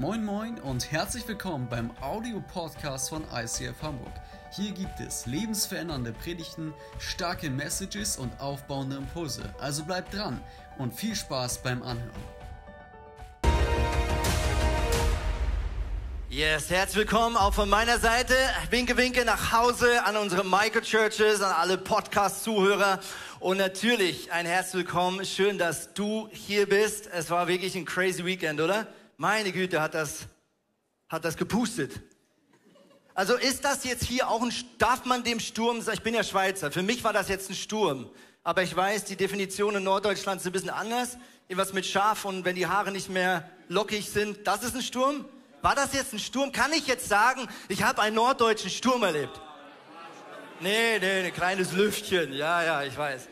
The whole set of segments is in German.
Moin Moin und herzlich willkommen beim Audio-Podcast von ICF Hamburg. Hier gibt es lebensverändernde Predigten, starke Messages und aufbauende Impulse. Also bleibt dran und viel Spaß beim Anhören. Yes, herzlich willkommen auch von meiner Seite. Winke, winke nach Hause an unsere Microchurches, an alle Podcast-Zuhörer und natürlich ein herzlich willkommen. Schön, dass du hier bist. Es war wirklich ein crazy Weekend, oder? Meine Güte, hat das, hat das gepustet. Also ist das jetzt hier auch ein, darf man dem Sturm sagen, ich bin ja Schweizer, für mich war das jetzt ein Sturm. Aber ich weiß, die Definition in Norddeutschland ist ein bisschen anders. Irgendwas mit Schaf und wenn die Haare nicht mehr lockig sind, das ist ein Sturm. War das jetzt ein Sturm? Kann ich jetzt sagen, ich habe einen norddeutschen Sturm erlebt? Nee, nee, ein kleines Lüftchen. Ja, ja, ich weiß.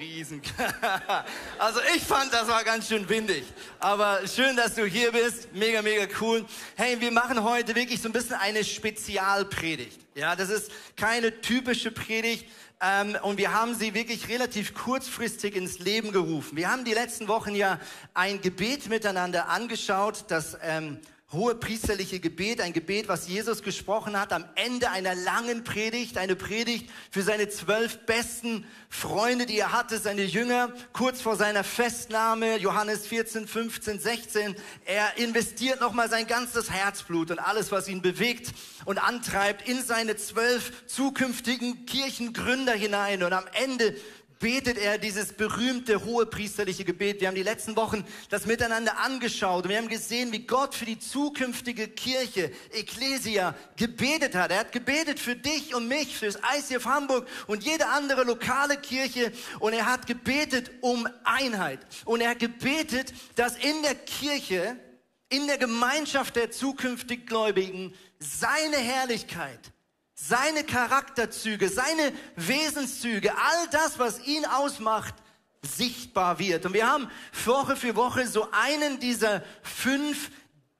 Riesen. Also ich fand, das war ganz schön windig. Aber schön, dass du hier bist. Mega, mega cool. Hey, wir machen heute wirklich so ein bisschen eine Spezialpredigt. Ja, das ist keine typische Predigt. Ähm, und wir haben sie wirklich relativ kurzfristig ins Leben gerufen. Wir haben die letzten Wochen ja ein Gebet miteinander angeschaut, das ähm, hohe priesterliche Gebet, ein Gebet, was Jesus gesprochen hat am Ende einer langen Predigt, eine Predigt für seine zwölf besten Freunde, die er hatte, seine Jünger, kurz vor seiner Festnahme, Johannes 14, 15, 16. Er investiert nochmal sein ganzes Herzblut und alles, was ihn bewegt und antreibt, in seine zwölf zukünftigen Kirchengründer hinein. Und am Ende betet er dieses berühmte hohe priesterliche Gebet. Wir haben die letzten Wochen das miteinander angeschaut und wir haben gesehen, wie Gott für die zukünftige Kirche, Ecclesia, gebetet hat. Er hat gebetet für dich und mich, für das ICF Hamburg und jede andere lokale Kirche und er hat gebetet um Einheit und er hat gebetet, dass in der Kirche, in der Gemeinschaft der zukünftig Gläubigen seine Herrlichkeit seine Charakterzüge, seine Wesenszüge, all das, was ihn ausmacht, sichtbar wird. Und wir haben Woche für Woche so einen dieser fünf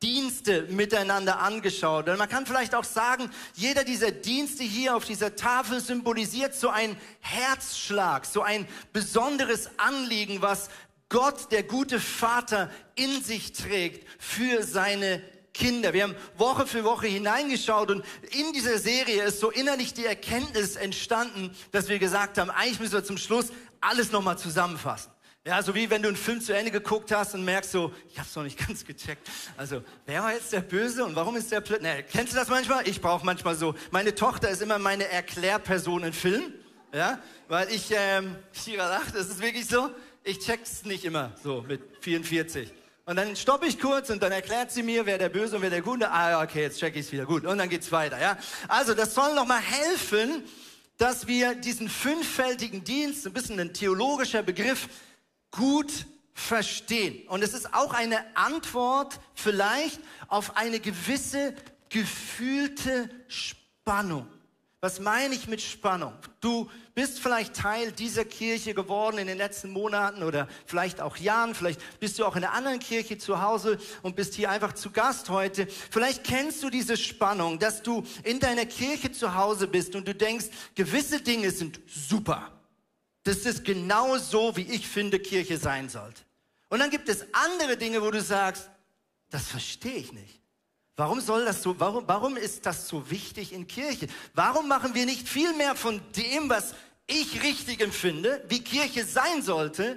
Dienste miteinander angeschaut. Und man kann vielleicht auch sagen, jeder dieser Dienste hier auf dieser Tafel symbolisiert so ein Herzschlag, so ein besonderes Anliegen, was Gott, der gute Vater, in sich trägt für seine Kinder. Wir haben Woche für Woche hineingeschaut und in dieser Serie ist so innerlich die Erkenntnis entstanden, dass wir gesagt haben, eigentlich müssen wir zum Schluss alles nochmal zusammenfassen. Ja, so wie wenn du einen Film zu Ende geguckt hast und merkst so, ich hab's noch nicht ganz gecheckt. Also, wer war jetzt der Böse und warum ist der plötzlich? Nee, kennst du das manchmal? Ich brauche manchmal so. Meine Tochter ist immer meine Erklärperson in Filmen. Ja, weil ich, ähm, ich lacht, das ist wirklich so. Ich check's nicht immer so mit 44. Und dann stoppe ich kurz und dann erklärt sie mir, wer der Böse und wer der Gute. Ah, okay, jetzt check ich es wieder. Gut. Und dann geht's weiter, ja. Also, das soll nochmal helfen, dass wir diesen fünffältigen Dienst, ein bisschen ein theologischer Begriff, gut verstehen. Und es ist auch eine Antwort vielleicht auf eine gewisse gefühlte Spannung. Was meine ich mit Spannung? Du bist vielleicht Teil dieser Kirche geworden in den letzten Monaten oder vielleicht auch Jahren. Vielleicht bist du auch in einer anderen Kirche zu Hause und bist hier einfach zu Gast heute. Vielleicht kennst du diese Spannung, dass du in deiner Kirche zu Hause bist und du denkst, gewisse Dinge sind super. Das ist genau so, wie ich finde, Kirche sein sollte. Und dann gibt es andere Dinge, wo du sagst, das verstehe ich nicht. Warum soll das so, warum, warum ist das so wichtig in Kirche? Warum machen wir nicht viel mehr von dem, was ich richtig empfinde, wie Kirche sein sollte?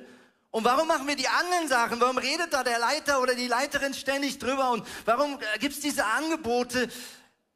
Und warum machen wir die anderen Sachen? Warum redet da der Leiter oder die Leiterin ständig drüber? Und warum äh, gibt es diese Angebote?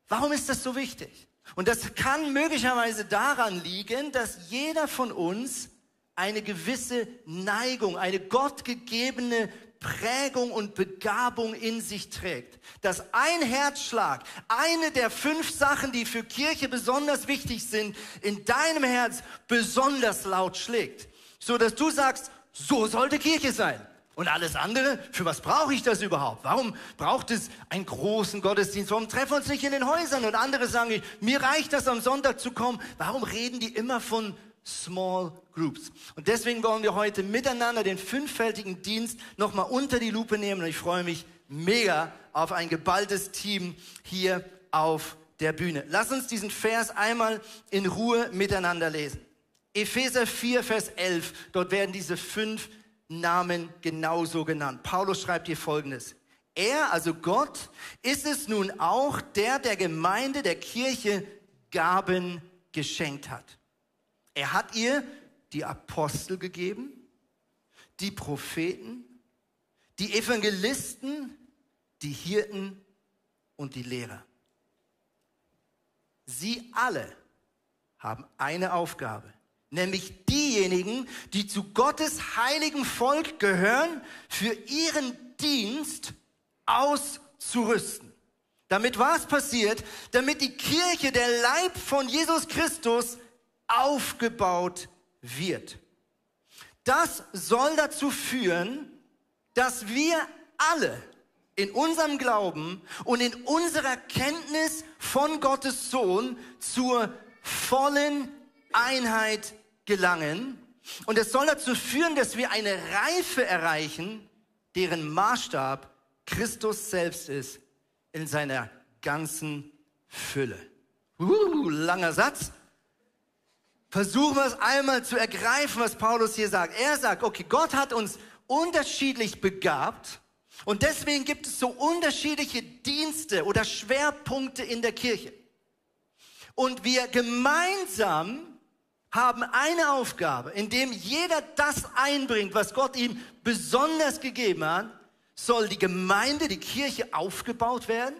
Warum ist das so wichtig? Und das kann möglicherweise daran liegen, dass jeder von uns eine gewisse Neigung, eine gottgegebene Prägung und Begabung in sich trägt. Dass ein Herzschlag, eine der fünf Sachen, die für Kirche besonders wichtig sind, in deinem Herz besonders laut schlägt. So dass du sagst, so sollte Kirche sein. Und alles andere, für was brauche ich das überhaupt? Warum braucht es einen großen Gottesdienst? Warum treffen wir uns nicht in den Häusern? Und andere sagen, mir reicht das am Sonntag zu kommen. Warum reden die immer von Small Groups. Und deswegen wollen wir heute miteinander den fünffältigen Dienst nochmal unter die Lupe nehmen. Und ich freue mich mega auf ein geballtes Team hier auf der Bühne. Lass uns diesen Vers einmal in Ruhe miteinander lesen. Epheser 4, Vers 11. Dort werden diese fünf Namen genauso genannt. Paulus schreibt hier Folgendes. Er, also Gott, ist es nun auch, der der Gemeinde, der Kirche Gaben geschenkt hat. Er hat ihr die Apostel gegeben, die Propheten, die Evangelisten, die Hirten und die Lehrer. Sie alle haben eine Aufgabe, nämlich diejenigen, die zu Gottes heiligem Volk gehören, für ihren Dienst auszurüsten. Damit was passiert? Damit die Kirche, der Leib von Jesus Christus, aufgebaut wird. Das soll dazu führen, dass wir alle in unserem Glauben und in unserer Kenntnis von Gottes Sohn zur vollen Einheit gelangen. Und es soll dazu führen, dass wir eine Reife erreichen, deren Maßstab Christus selbst ist in seiner ganzen Fülle. Uh, langer Satz. Versuchen wir es einmal zu ergreifen, was Paulus hier sagt. Er sagt, okay, Gott hat uns unterschiedlich begabt und deswegen gibt es so unterschiedliche Dienste oder Schwerpunkte in der Kirche. Und wir gemeinsam haben eine Aufgabe, indem jeder das einbringt, was Gott ihm besonders gegeben hat, soll die Gemeinde, die Kirche aufgebaut werden.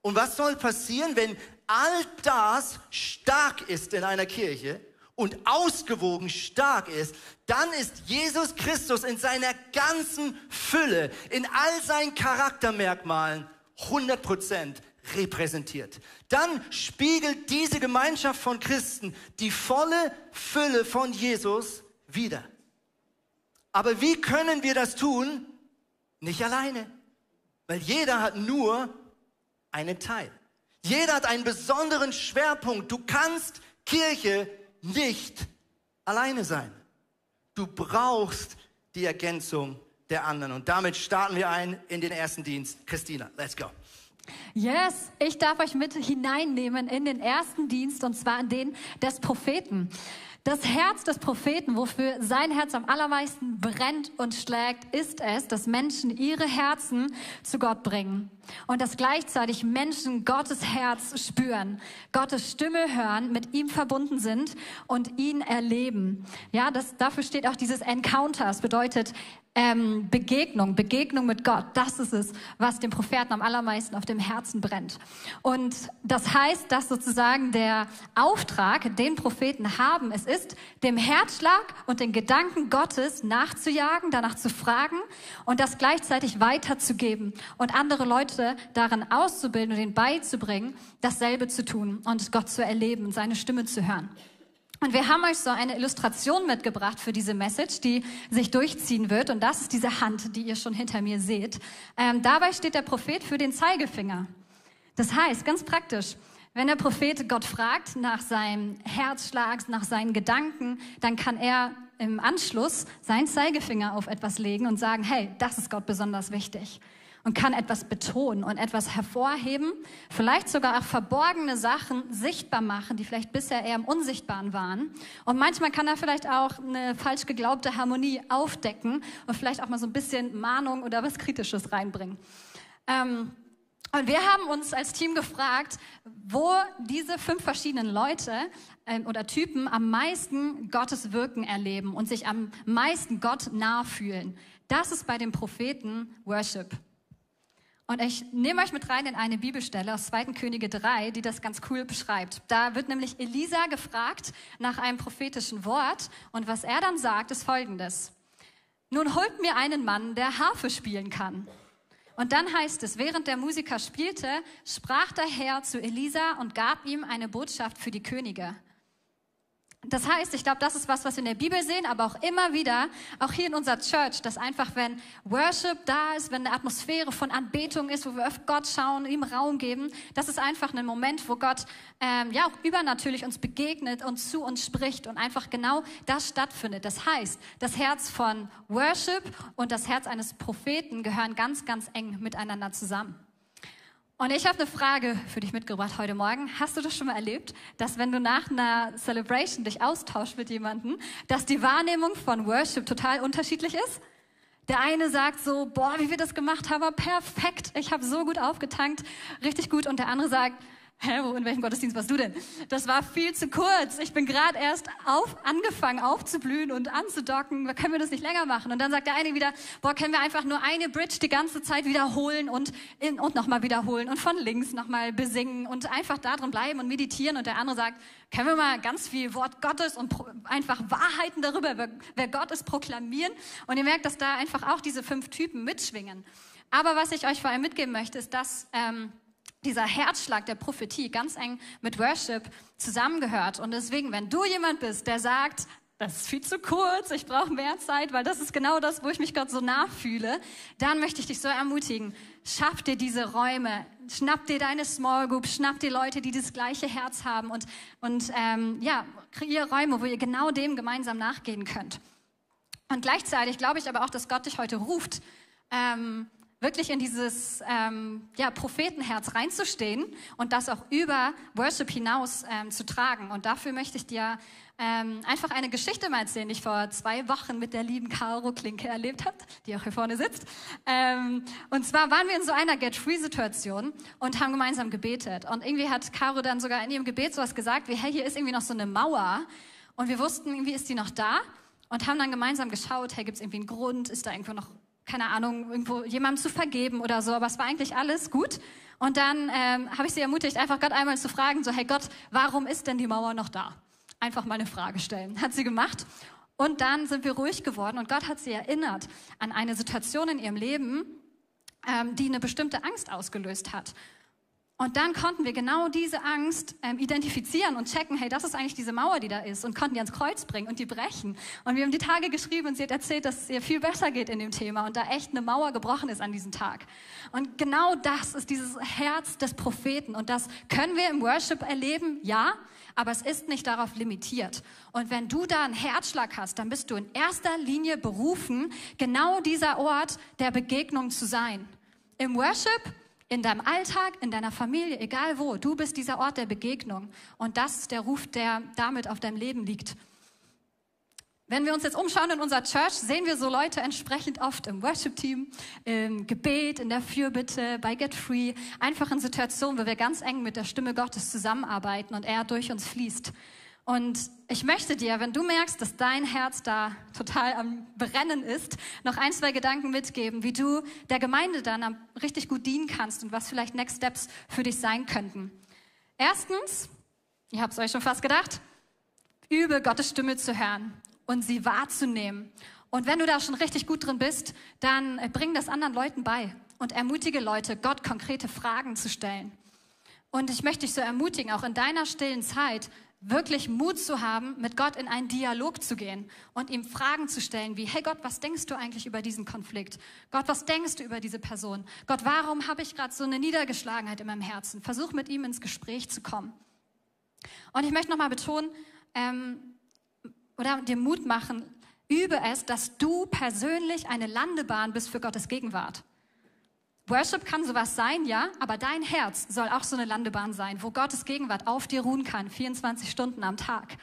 Und was soll passieren, wenn all das stark ist in einer Kirche und ausgewogen stark ist, dann ist Jesus Christus in seiner ganzen Fülle, in all seinen Charaktermerkmalen 100 Prozent repräsentiert. Dann spiegelt diese Gemeinschaft von Christen die volle Fülle von Jesus wider. Aber wie können wir das tun? Nicht alleine, weil jeder hat nur einen Teil. Jeder hat einen besonderen Schwerpunkt. Du kannst Kirche nicht alleine sein. Du brauchst die Ergänzung der anderen. Und damit starten wir ein in den ersten Dienst. Christina, let's go. Yes, ich darf euch mit hineinnehmen in den ersten Dienst und zwar in den des Propheten. Das Herz des Propheten, wofür sein Herz am allermeisten brennt und schlägt, ist es, dass Menschen ihre Herzen zu Gott bringen und dass gleichzeitig Menschen Gottes Herz spüren, Gottes Stimme hören, mit ihm verbunden sind und ihn erleben. Ja, das, dafür steht auch dieses Encounter. Das bedeutet, ähm, Begegnung, Begegnung mit Gott, das ist es, was dem Propheten am allermeisten auf dem Herzen brennt. Und das heißt, dass sozusagen der Auftrag, den Propheten haben, es ist, dem Herzschlag und den Gedanken Gottes nachzujagen, danach zu fragen und das gleichzeitig weiterzugeben und andere Leute darin auszubilden und ihnen beizubringen, dasselbe zu tun und Gott zu erleben, seine Stimme zu hören. Und wir haben euch so eine Illustration mitgebracht für diese Message, die sich durchziehen wird. Und das ist diese Hand, die ihr schon hinter mir seht. Ähm, dabei steht der Prophet für den Zeigefinger. Das heißt, ganz praktisch, wenn der Prophet Gott fragt nach seinem Herzschlag, nach seinen Gedanken, dann kann er im Anschluss seinen Zeigefinger auf etwas legen und sagen, hey, das ist Gott besonders wichtig und kann etwas betonen und etwas hervorheben, vielleicht sogar auch verborgene Sachen sichtbar machen, die vielleicht bisher eher im Unsichtbaren waren. Und manchmal kann er vielleicht auch eine falsch geglaubte Harmonie aufdecken und vielleicht auch mal so ein bisschen Mahnung oder was Kritisches reinbringen. Ähm, und wir haben uns als Team gefragt, wo diese fünf verschiedenen Leute ähm, oder Typen am meisten Gottes Wirken erleben und sich am meisten Gott nahe fühlen. Das ist bei den Propheten Worship. Und ich nehme euch mit rein in eine Bibelstelle aus 2. Könige 3, die das ganz cool beschreibt. Da wird nämlich Elisa gefragt nach einem prophetischen Wort und was er dann sagt, ist folgendes. Nun holt mir einen Mann, der Harfe spielen kann. Und dann heißt es, während der Musiker spielte, sprach der Herr zu Elisa und gab ihm eine Botschaft für die Könige. Das heißt, ich glaube, das ist was, was wir in der Bibel sehen, aber auch immer wieder, auch hier in unserer Church, dass einfach, wenn Worship da ist, wenn eine Atmosphäre von Anbetung ist, wo wir auf Gott schauen, ihm Raum geben, das ist einfach ein Moment, wo Gott ähm, ja auch übernatürlich uns begegnet und zu uns spricht und einfach genau das stattfindet. Das heißt, das Herz von Worship und das Herz eines Propheten gehören ganz, ganz eng miteinander zusammen. Und ich habe eine Frage für dich mitgebracht heute Morgen. Hast du das schon mal erlebt, dass wenn du nach einer Celebration dich austauschst mit jemandem, dass die Wahrnehmung von Worship total unterschiedlich ist? Der eine sagt so, boah, wie wir das gemacht haben, perfekt, ich habe so gut aufgetankt, richtig gut. Und der andere sagt, hä, wo, in welchem Gottesdienst warst du denn? Das war viel zu kurz. Ich bin gerade erst auf, angefangen aufzublühen und anzudocken. Können wir das nicht länger machen? Und dann sagt der eine wieder, boah, können wir einfach nur eine Bridge die ganze Zeit wiederholen und, in, und nochmal wiederholen und von links nochmal besingen und einfach da drin bleiben und meditieren. Und der andere sagt, können wir mal ganz viel Wort Gottes und einfach Wahrheiten darüber, wer, wer Gott ist, proklamieren? Und ihr merkt, dass da einfach auch diese fünf Typen mitschwingen. Aber was ich euch vor allem mitgeben möchte, ist, dass... Ähm, dieser Herzschlag der Prophetie ganz eng mit Worship zusammengehört. Und deswegen, wenn du jemand bist, der sagt, das ist viel zu kurz, ich brauche mehr Zeit, weil das ist genau das, wo ich mich Gott so nachfühle, dann möchte ich dich so ermutigen, schaff dir diese Räume, schnapp dir deine Small Group, schnapp dir Leute, die das gleiche Herz haben und, und ähm, ja, kreier Räume, wo ihr genau dem gemeinsam nachgehen könnt. Und gleichzeitig glaube ich aber auch, dass Gott dich heute ruft, ähm, wirklich in dieses ähm, ja, Prophetenherz reinzustehen und das auch über Worship hinaus ähm, zu tragen. Und dafür möchte ich dir ähm, einfach eine Geschichte mal erzählen, die ich vor zwei Wochen mit der lieben Caro Klinke erlebt habe, die auch hier vorne sitzt. Ähm, und zwar waren wir in so einer Get-Free-Situation und haben gemeinsam gebetet. Und irgendwie hat Caro dann sogar in ihrem Gebet sowas gesagt wie, hey, hier ist irgendwie noch so eine Mauer. Und wir wussten, irgendwie ist die noch da und haben dann gemeinsam geschaut, hey, gibt es irgendwie einen Grund, ist da irgendwo noch keine Ahnung, irgendwo jemandem zu vergeben oder so, aber es war eigentlich alles gut. Und dann ähm, habe ich sie ermutigt, einfach Gott einmal zu fragen, so, hey Gott, warum ist denn die Mauer noch da? Einfach mal eine Frage stellen. Hat sie gemacht. Und dann sind wir ruhig geworden und Gott hat sie erinnert an eine Situation in ihrem Leben, ähm, die eine bestimmte Angst ausgelöst hat. Und dann konnten wir genau diese Angst ähm, identifizieren und checken, hey, das ist eigentlich diese Mauer, die da ist und konnten die ans Kreuz bringen und die brechen. Und wir haben die Tage geschrieben und sie hat erzählt, dass es ihr viel besser geht in dem Thema und da echt eine Mauer gebrochen ist an diesem Tag. Und genau das ist dieses Herz des Propheten und das können wir im Worship erleben, ja, aber es ist nicht darauf limitiert. Und wenn du da einen Herzschlag hast, dann bist du in erster Linie berufen, genau dieser Ort der Begegnung zu sein. Im Worship in deinem Alltag, in deiner Familie, egal wo. Du bist dieser Ort der Begegnung. Und das ist der Ruf, der damit auf deinem Leben liegt. Wenn wir uns jetzt umschauen in unserer Church, sehen wir so Leute entsprechend oft im Worship-Team, im Gebet, in der Fürbitte, bei Get Free, einfach in Situationen, wo wir ganz eng mit der Stimme Gottes zusammenarbeiten und er durch uns fließt. Und ich möchte dir, wenn du merkst, dass dein Herz da total am Brennen ist, noch ein, zwei Gedanken mitgeben, wie du der Gemeinde dann richtig gut dienen kannst und was vielleicht Next Steps für dich sein könnten. Erstens, ihr habt es euch schon fast gedacht, übe Gottes Stimme zu hören und sie wahrzunehmen. Und wenn du da schon richtig gut drin bist, dann bring das anderen Leuten bei und ermutige Leute, Gott konkrete Fragen zu stellen. Und ich möchte dich so ermutigen, auch in deiner stillen Zeit wirklich Mut zu haben, mit Gott in einen Dialog zu gehen und ihm Fragen zu stellen, wie, hey Gott, was denkst du eigentlich über diesen Konflikt? Gott, was denkst du über diese Person? Gott, warum habe ich gerade so eine Niedergeschlagenheit in meinem Herzen? Versuch mit ihm ins Gespräch zu kommen. Und ich möchte nochmal betonen, ähm, oder dir Mut machen, übe es, dass du persönlich eine Landebahn bist für Gottes Gegenwart. Worship kann sowas sein, ja, aber dein Herz soll auch so eine Landebahn sein, wo Gottes Gegenwart auf dir ruhen kann, 24 Stunden am Tag.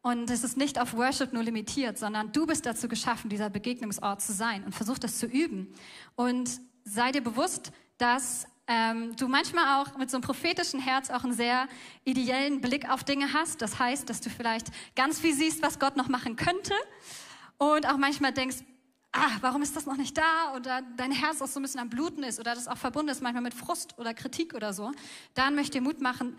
Und es ist nicht auf Worship nur limitiert, sondern du bist dazu geschaffen, dieser Begegnungsort zu sein und versuch das zu üben. Und sei dir bewusst, dass ähm, du manchmal auch mit so einem prophetischen Herz auch einen sehr ideellen Blick auf Dinge hast. Das heißt, dass du vielleicht ganz viel siehst, was Gott noch machen könnte. Und auch manchmal denkst, ah, warum ist das noch nicht da? Oder dein Herz auch so ein bisschen am Bluten ist oder das auch verbunden ist manchmal mit Frust oder Kritik oder so, dann möchte ich Mut machen,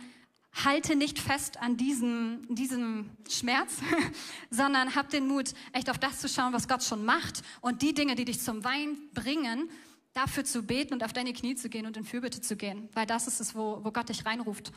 halte nicht fest an diesem, diesem Schmerz, sondern hab den Mut, echt auf das zu schauen, was Gott schon macht und die Dinge, die dich zum Wein bringen, dafür zu beten und auf deine Knie zu gehen und in Fürbitte zu gehen, weil das ist es, wo, wo Gott dich reinruft.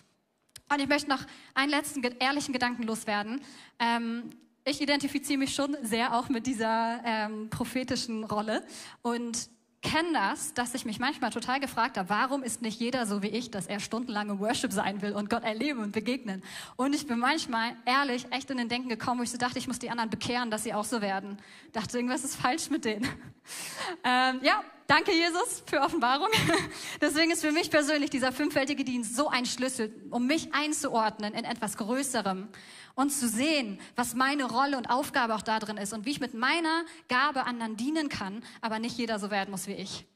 Und ich möchte noch einen letzten ehrlichen Gedanken loswerden. Ähm, ich identifiziere mich schon sehr auch mit dieser ähm, prophetischen Rolle und kenne das, dass ich mich manchmal total gefragt habe, warum ist nicht jeder so wie ich, dass er stundenlang im Worship sein will und Gott erleben und begegnen. Und ich bin manchmal ehrlich echt in den Denken gekommen, wo ich so dachte, ich muss die anderen bekehren, dass sie auch so werden. Dachte, irgendwas ist falsch mit denen. ähm, ja, danke Jesus für Offenbarung. Deswegen ist für mich persönlich dieser fünffältige Dienst so ein Schlüssel, um mich einzuordnen in etwas Größerem und zu sehen, was meine Rolle und Aufgabe auch da drin ist und wie ich mit meiner Gabe anderen dienen kann, aber nicht jeder so werden muss wie ich.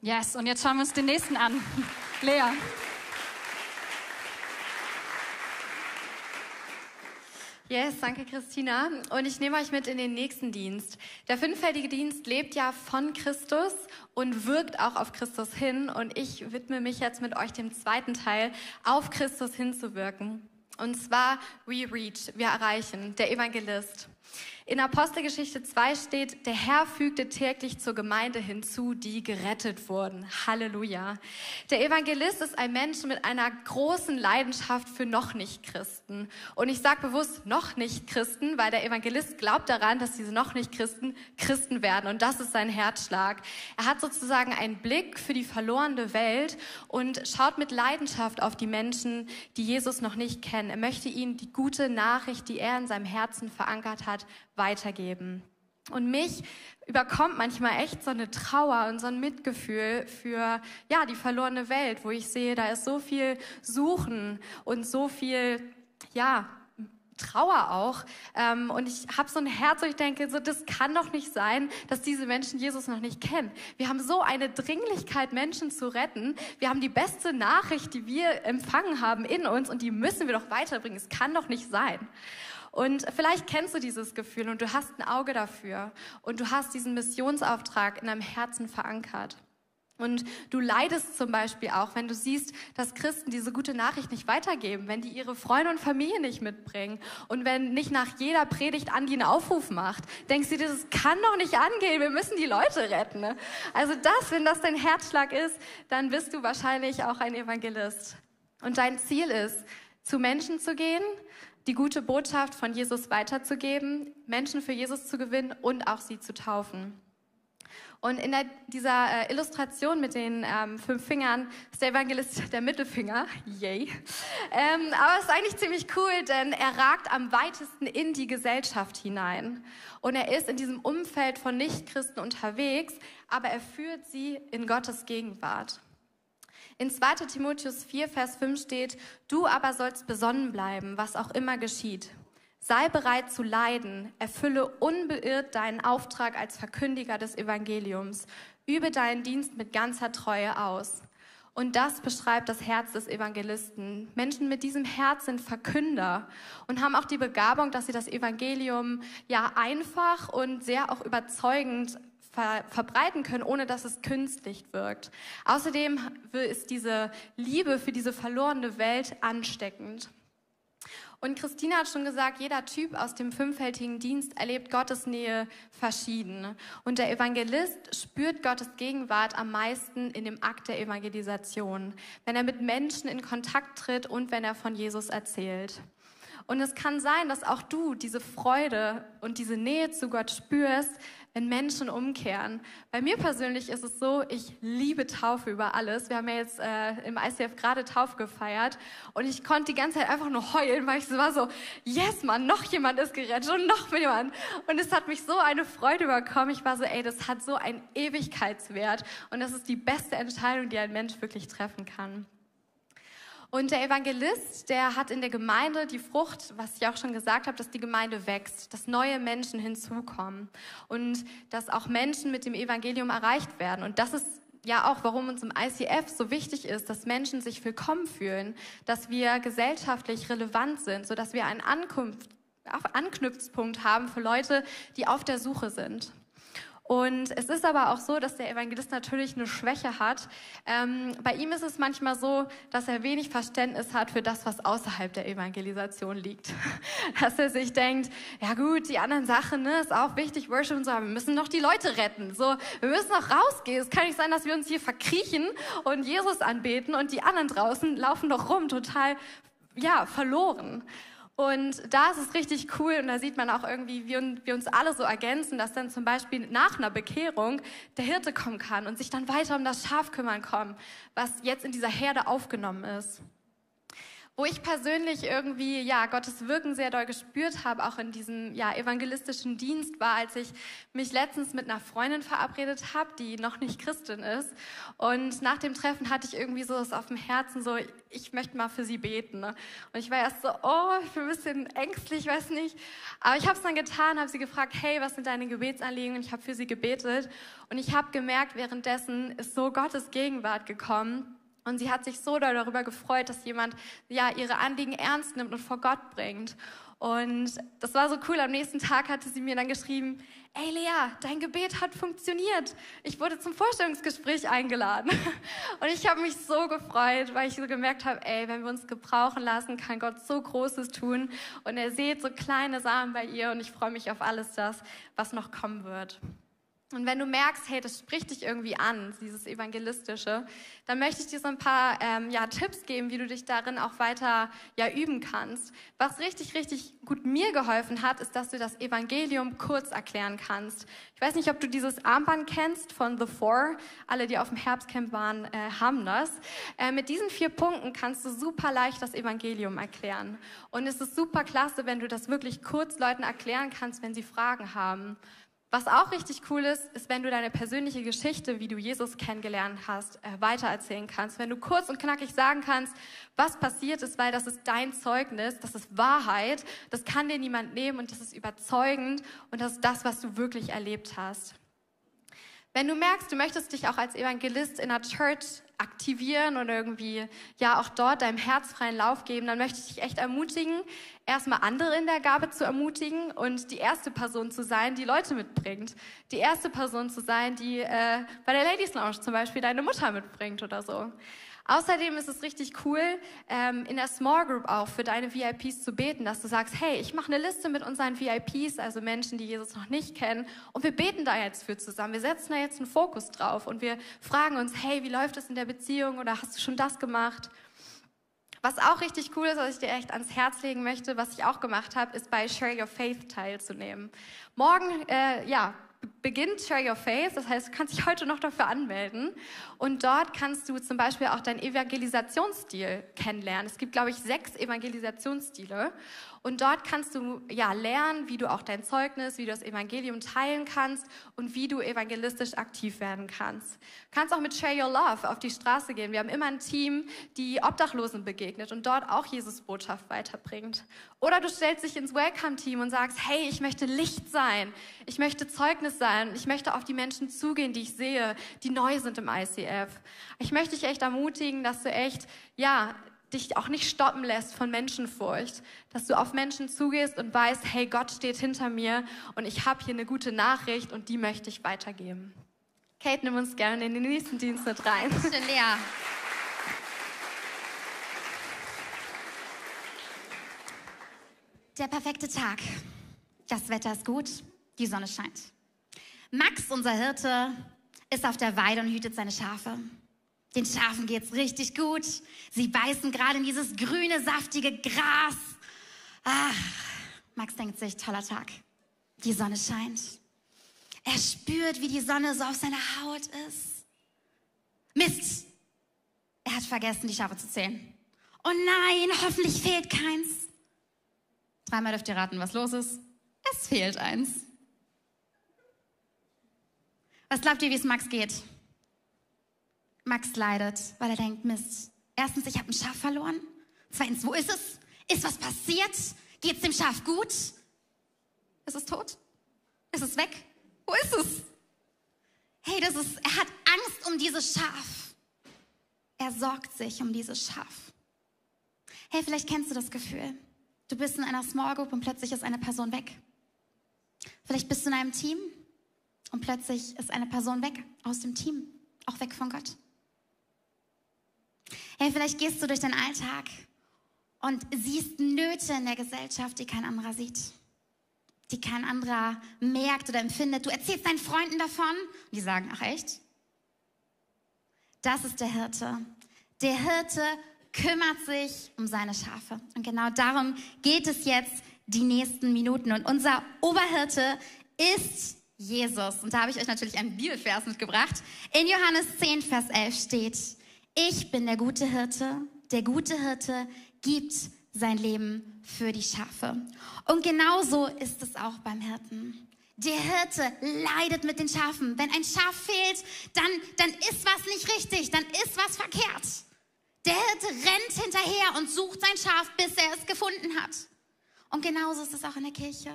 Yes, und jetzt schauen wir uns den nächsten an. Lea. Yes, danke Christina. Und ich nehme euch mit in den nächsten Dienst. Der fünffältige Dienst lebt ja von Christus und wirkt auch auf Christus hin. Und ich widme mich jetzt mit euch dem zweiten Teil, auf Christus hinzuwirken. Und zwar We Reach, wir erreichen, der Evangelist. In Apostelgeschichte 2 steht, der Herr fügte täglich zur Gemeinde hinzu, die gerettet wurden. Halleluja. Der Evangelist ist ein Mensch mit einer großen Leidenschaft für noch nicht Christen. Und ich sage bewusst noch nicht Christen, weil der Evangelist glaubt daran, dass diese noch nicht Christen Christen werden. Und das ist sein Herzschlag. Er hat sozusagen einen Blick für die verlorene Welt und schaut mit Leidenschaft auf die Menschen, die Jesus noch nicht kennen. Er möchte ihnen die gute Nachricht, die er in seinem Herzen verankert hat, weitergeben. Und mich überkommt manchmal echt so eine Trauer und so ein Mitgefühl für, ja, die verlorene Welt, wo ich sehe, da ist so viel Suchen und so viel, ja, Trauer auch. Ähm, und ich habe so ein Herz, wo ich denke, so, das kann doch nicht sein, dass diese Menschen Jesus noch nicht kennen. Wir haben so eine Dringlichkeit, Menschen zu retten. Wir haben die beste Nachricht, die wir empfangen haben in uns und die müssen wir doch weiterbringen. Es kann doch nicht sein. Und vielleicht kennst du dieses Gefühl und du hast ein Auge dafür und du hast diesen Missionsauftrag in deinem Herzen verankert. Und du leidest zum Beispiel auch, wenn du siehst, dass Christen diese gute Nachricht nicht weitergeben, wenn die ihre Freunde und Familie nicht mitbringen und wenn nicht nach jeder Predigt Andi einen Aufruf macht. Denkst du dir, das kann doch nicht angehen, wir müssen die Leute retten. Ne? Also das, wenn das dein Herzschlag ist, dann bist du wahrscheinlich auch ein Evangelist. Und dein Ziel ist, zu Menschen zu gehen, die gute Botschaft von Jesus weiterzugeben, Menschen für Jesus zu gewinnen und auch sie zu taufen. Und in der, dieser äh, Illustration mit den ähm, fünf Fingern ist der Evangelist der Mittelfinger. Yay. Ähm, aber es ist eigentlich ziemlich cool, denn er ragt am weitesten in die Gesellschaft hinein. Und er ist in diesem Umfeld von Nichtchristen unterwegs, aber er führt sie in Gottes Gegenwart. In 2 Timotheus 4, Vers 5 steht, du aber sollst besonnen bleiben, was auch immer geschieht. Sei bereit zu leiden, erfülle unbeirrt deinen Auftrag als Verkündiger des Evangeliums, übe deinen Dienst mit ganzer Treue aus. Und das beschreibt das Herz des Evangelisten. Menschen mit diesem Herz sind Verkünder und haben auch die Begabung, dass sie das Evangelium ja einfach und sehr auch überzeugend ver verbreiten können, ohne dass es künstlich wirkt. Außerdem ist diese Liebe für diese verlorene Welt ansteckend. Und Christina hat schon gesagt, jeder Typ aus dem fünffältigen Dienst erlebt Gottes Nähe verschieden. Und der Evangelist spürt Gottes Gegenwart am meisten in dem Akt der Evangelisation, wenn er mit Menschen in Kontakt tritt und wenn er von Jesus erzählt. Und es kann sein, dass auch du diese Freude und diese Nähe zu Gott spürst, wenn Menschen umkehren. Bei mir persönlich ist es so, ich liebe Taufe über alles. Wir haben ja jetzt äh, im ICF gerade Taufe gefeiert und ich konnte die ganze Zeit einfach nur heulen, weil ich so war so, yes, Mann, noch jemand ist gerettet und noch jemand. Und es hat mich so eine Freude überkommen. Ich war so, ey, das hat so einen Ewigkeitswert und das ist die beste Entscheidung, die ein Mensch wirklich treffen kann. Und der Evangelist, der hat in der Gemeinde die Frucht, was ich auch schon gesagt habe, dass die Gemeinde wächst, dass neue Menschen hinzukommen und dass auch Menschen mit dem Evangelium erreicht werden. Und das ist ja auch, warum uns im ICF so wichtig ist, dass Menschen sich willkommen fühlen, dass wir gesellschaftlich relevant sind, so dass wir einen Ankunft, Anknüpfpunkt haben für Leute, die auf der Suche sind. Und es ist aber auch so, dass der Evangelist natürlich eine Schwäche hat. Ähm, bei ihm ist es manchmal so, dass er wenig Verständnis hat für das, was außerhalb der Evangelisation liegt. Dass er sich denkt, ja gut, die anderen Sachen, ne, ist auch wichtig, Worship und so, aber wir müssen noch die Leute retten. So, wir müssen noch rausgehen. Es kann nicht sein, dass wir uns hier verkriechen und Jesus anbeten und die anderen draußen laufen doch rum, total, ja, verloren. Und da ist es richtig cool und da sieht man auch irgendwie, wie wir uns alle so ergänzen, dass dann zum Beispiel nach einer Bekehrung der Hirte kommen kann und sich dann weiter um das Schaf kümmern kann, was jetzt in dieser Herde aufgenommen ist. Wo ich persönlich irgendwie ja Gottes Wirken sehr doll gespürt habe, auch in diesem ja evangelistischen Dienst war, als ich mich letztens mit einer Freundin verabredet habe, die noch nicht Christin ist. Und nach dem Treffen hatte ich irgendwie so das auf dem Herzen, so ich möchte mal für sie beten. Ne? Und ich war erst so, oh, ich bin ein bisschen ängstlich, weiß nicht. Aber ich habe es dann getan, habe sie gefragt, hey, was sind deine Gebetsanliegen? Und ich habe für sie gebetet. Und ich habe gemerkt, währenddessen ist so Gottes Gegenwart gekommen. Und sie hat sich so darüber gefreut, dass jemand ja ihre Anliegen ernst nimmt und vor Gott bringt. Und das war so cool. Am nächsten Tag hatte sie mir dann geschrieben, ey Lea, dein Gebet hat funktioniert. Ich wurde zum Vorstellungsgespräch eingeladen. Und ich habe mich so gefreut, weil ich so gemerkt habe, ey, wenn wir uns gebrauchen lassen, kann Gott so Großes tun. Und er sieht so kleine Samen bei ihr und ich freue mich auf alles das, was noch kommen wird. Und wenn du merkst, hey, das spricht dich irgendwie an, dieses Evangelistische, dann möchte ich dir so ein paar ähm, ja, Tipps geben, wie du dich darin auch weiter ja, üben kannst. Was richtig, richtig gut mir geholfen hat, ist, dass du das Evangelium kurz erklären kannst. Ich weiß nicht, ob du dieses Armband kennst von The Four. Alle, die auf dem Herbstcamp waren, äh, haben das. Äh, mit diesen vier Punkten kannst du super leicht das Evangelium erklären. Und es ist super klasse, wenn du das wirklich kurz Leuten erklären kannst, wenn sie Fragen haben. Was auch richtig cool ist, ist, wenn du deine persönliche Geschichte, wie du Jesus kennengelernt hast, äh, weitererzählen kannst. Wenn du kurz und knackig sagen kannst, was passiert ist, weil das ist dein Zeugnis, das ist Wahrheit, das kann dir niemand nehmen und das ist überzeugend und das ist das, was du wirklich erlebt hast. Wenn du merkst, du möchtest dich auch als Evangelist in einer Church aktivieren oder irgendwie ja auch dort deinem Herz freien Lauf geben, dann möchte ich dich echt ermutigen, erstmal andere in der Gabe zu ermutigen und die erste Person zu sein, die Leute mitbringt. Die erste Person zu sein, die äh, bei der Ladies Lounge zum Beispiel deine Mutter mitbringt oder so. Außerdem ist es richtig cool, ähm, in der Small Group auch für deine VIPs zu beten, dass du sagst, hey, ich mache eine Liste mit unseren VIPs, also Menschen, die Jesus noch nicht kennen, und wir beten da jetzt für zusammen. Wir setzen da jetzt einen Fokus drauf und wir fragen uns, hey, wie läuft es in der Beziehung oder hast du schon das gemacht? Was auch richtig cool ist, was ich dir echt ans Herz legen möchte, was ich auch gemacht habe, ist bei Share Your Faith teilzunehmen. Morgen, äh, ja, beginnt Share Your Faith, das heißt, du kannst dich heute noch dafür anmelden und dort kannst du zum Beispiel auch deinen Evangelisationsstil kennenlernen. Es gibt, glaube ich, sechs Evangelisationsstile und dort kannst du ja lernen, wie du auch dein Zeugnis, wie du das Evangelium teilen kannst und wie du evangelistisch aktiv werden kannst. Du kannst auch mit Share Your Love auf die Straße gehen. Wir haben immer ein Team, die Obdachlosen begegnet und dort auch Jesus Botschaft weiterbringt. Oder du stellst dich ins Welcome-Team und sagst, hey, ich möchte Licht sein, ich möchte Zeugnis sein, ich möchte auf die Menschen zugehen, die ich sehe, die neu sind im ICF. Ich möchte dich echt ermutigen, dass du echt, ja, dich auch nicht stoppen lässt von Menschenfurcht, dass du auf Menschen zugehst und weißt, hey, Gott steht hinter mir und ich habe hier eine gute Nachricht und die möchte ich weitergeben. Kate, nimm uns gerne in den nächsten Dienst mit rein. Schön, Lea. Der perfekte Tag. Das Wetter ist gut, die Sonne scheint. Max, unser Hirte, ist auf der Weide und hütet seine Schafe. Den Schafen geht's richtig gut. Sie beißen gerade in dieses grüne, saftige Gras. Ach, Max denkt sich, toller Tag. Die Sonne scheint. Er spürt, wie die Sonne so auf seiner Haut ist. Mist! Er hat vergessen, die Schafe zu zählen. Oh nein, hoffentlich fehlt keins. Dreimal dürft ihr raten, was los ist. Es fehlt eins. Was glaubt ihr, wie es Max geht? Max leidet, weil er denkt, Mist, erstens, ich habe ein Schaf verloren. Zweitens, wo ist es? Ist was passiert? Geht es dem Schaf gut? Ist es tot? Ist es weg? Wo ist es? Hey, das ist, er hat Angst um dieses Schaf. Er sorgt sich um dieses Schaf. Hey, vielleicht kennst du das Gefühl. Du bist in einer Small Group und plötzlich ist eine Person weg. Vielleicht bist du in einem Team und plötzlich ist eine Person weg aus dem Team, auch weg von Gott. Hey, vielleicht gehst du durch den Alltag und siehst Nöte in der Gesellschaft, die kein anderer sieht, die kein anderer merkt oder empfindet. Du erzählst deinen Freunden davon und die sagen, ach echt? Das ist der Hirte. Der Hirte kümmert sich um seine Schafe. Und genau darum geht es jetzt die nächsten Minuten. Und unser Oberhirte ist Jesus. Und da habe ich euch natürlich einen Bibelvers mitgebracht. In Johannes 10, Vers 11 steht, ich bin der gute Hirte. Der gute Hirte gibt sein Leben für die Schafe. Und genauso ist es auch beim Hirten. Der Hirte leidet mit den Schafen. Wenn ein Schaf fehlt, dann, dann ist was nicht richtig, dann ist was verkehrt. Der Hirte rennt hinterher und sucht sein Schaf, bis er es gefunden hat. Und genauso ist es auch in der Kirche.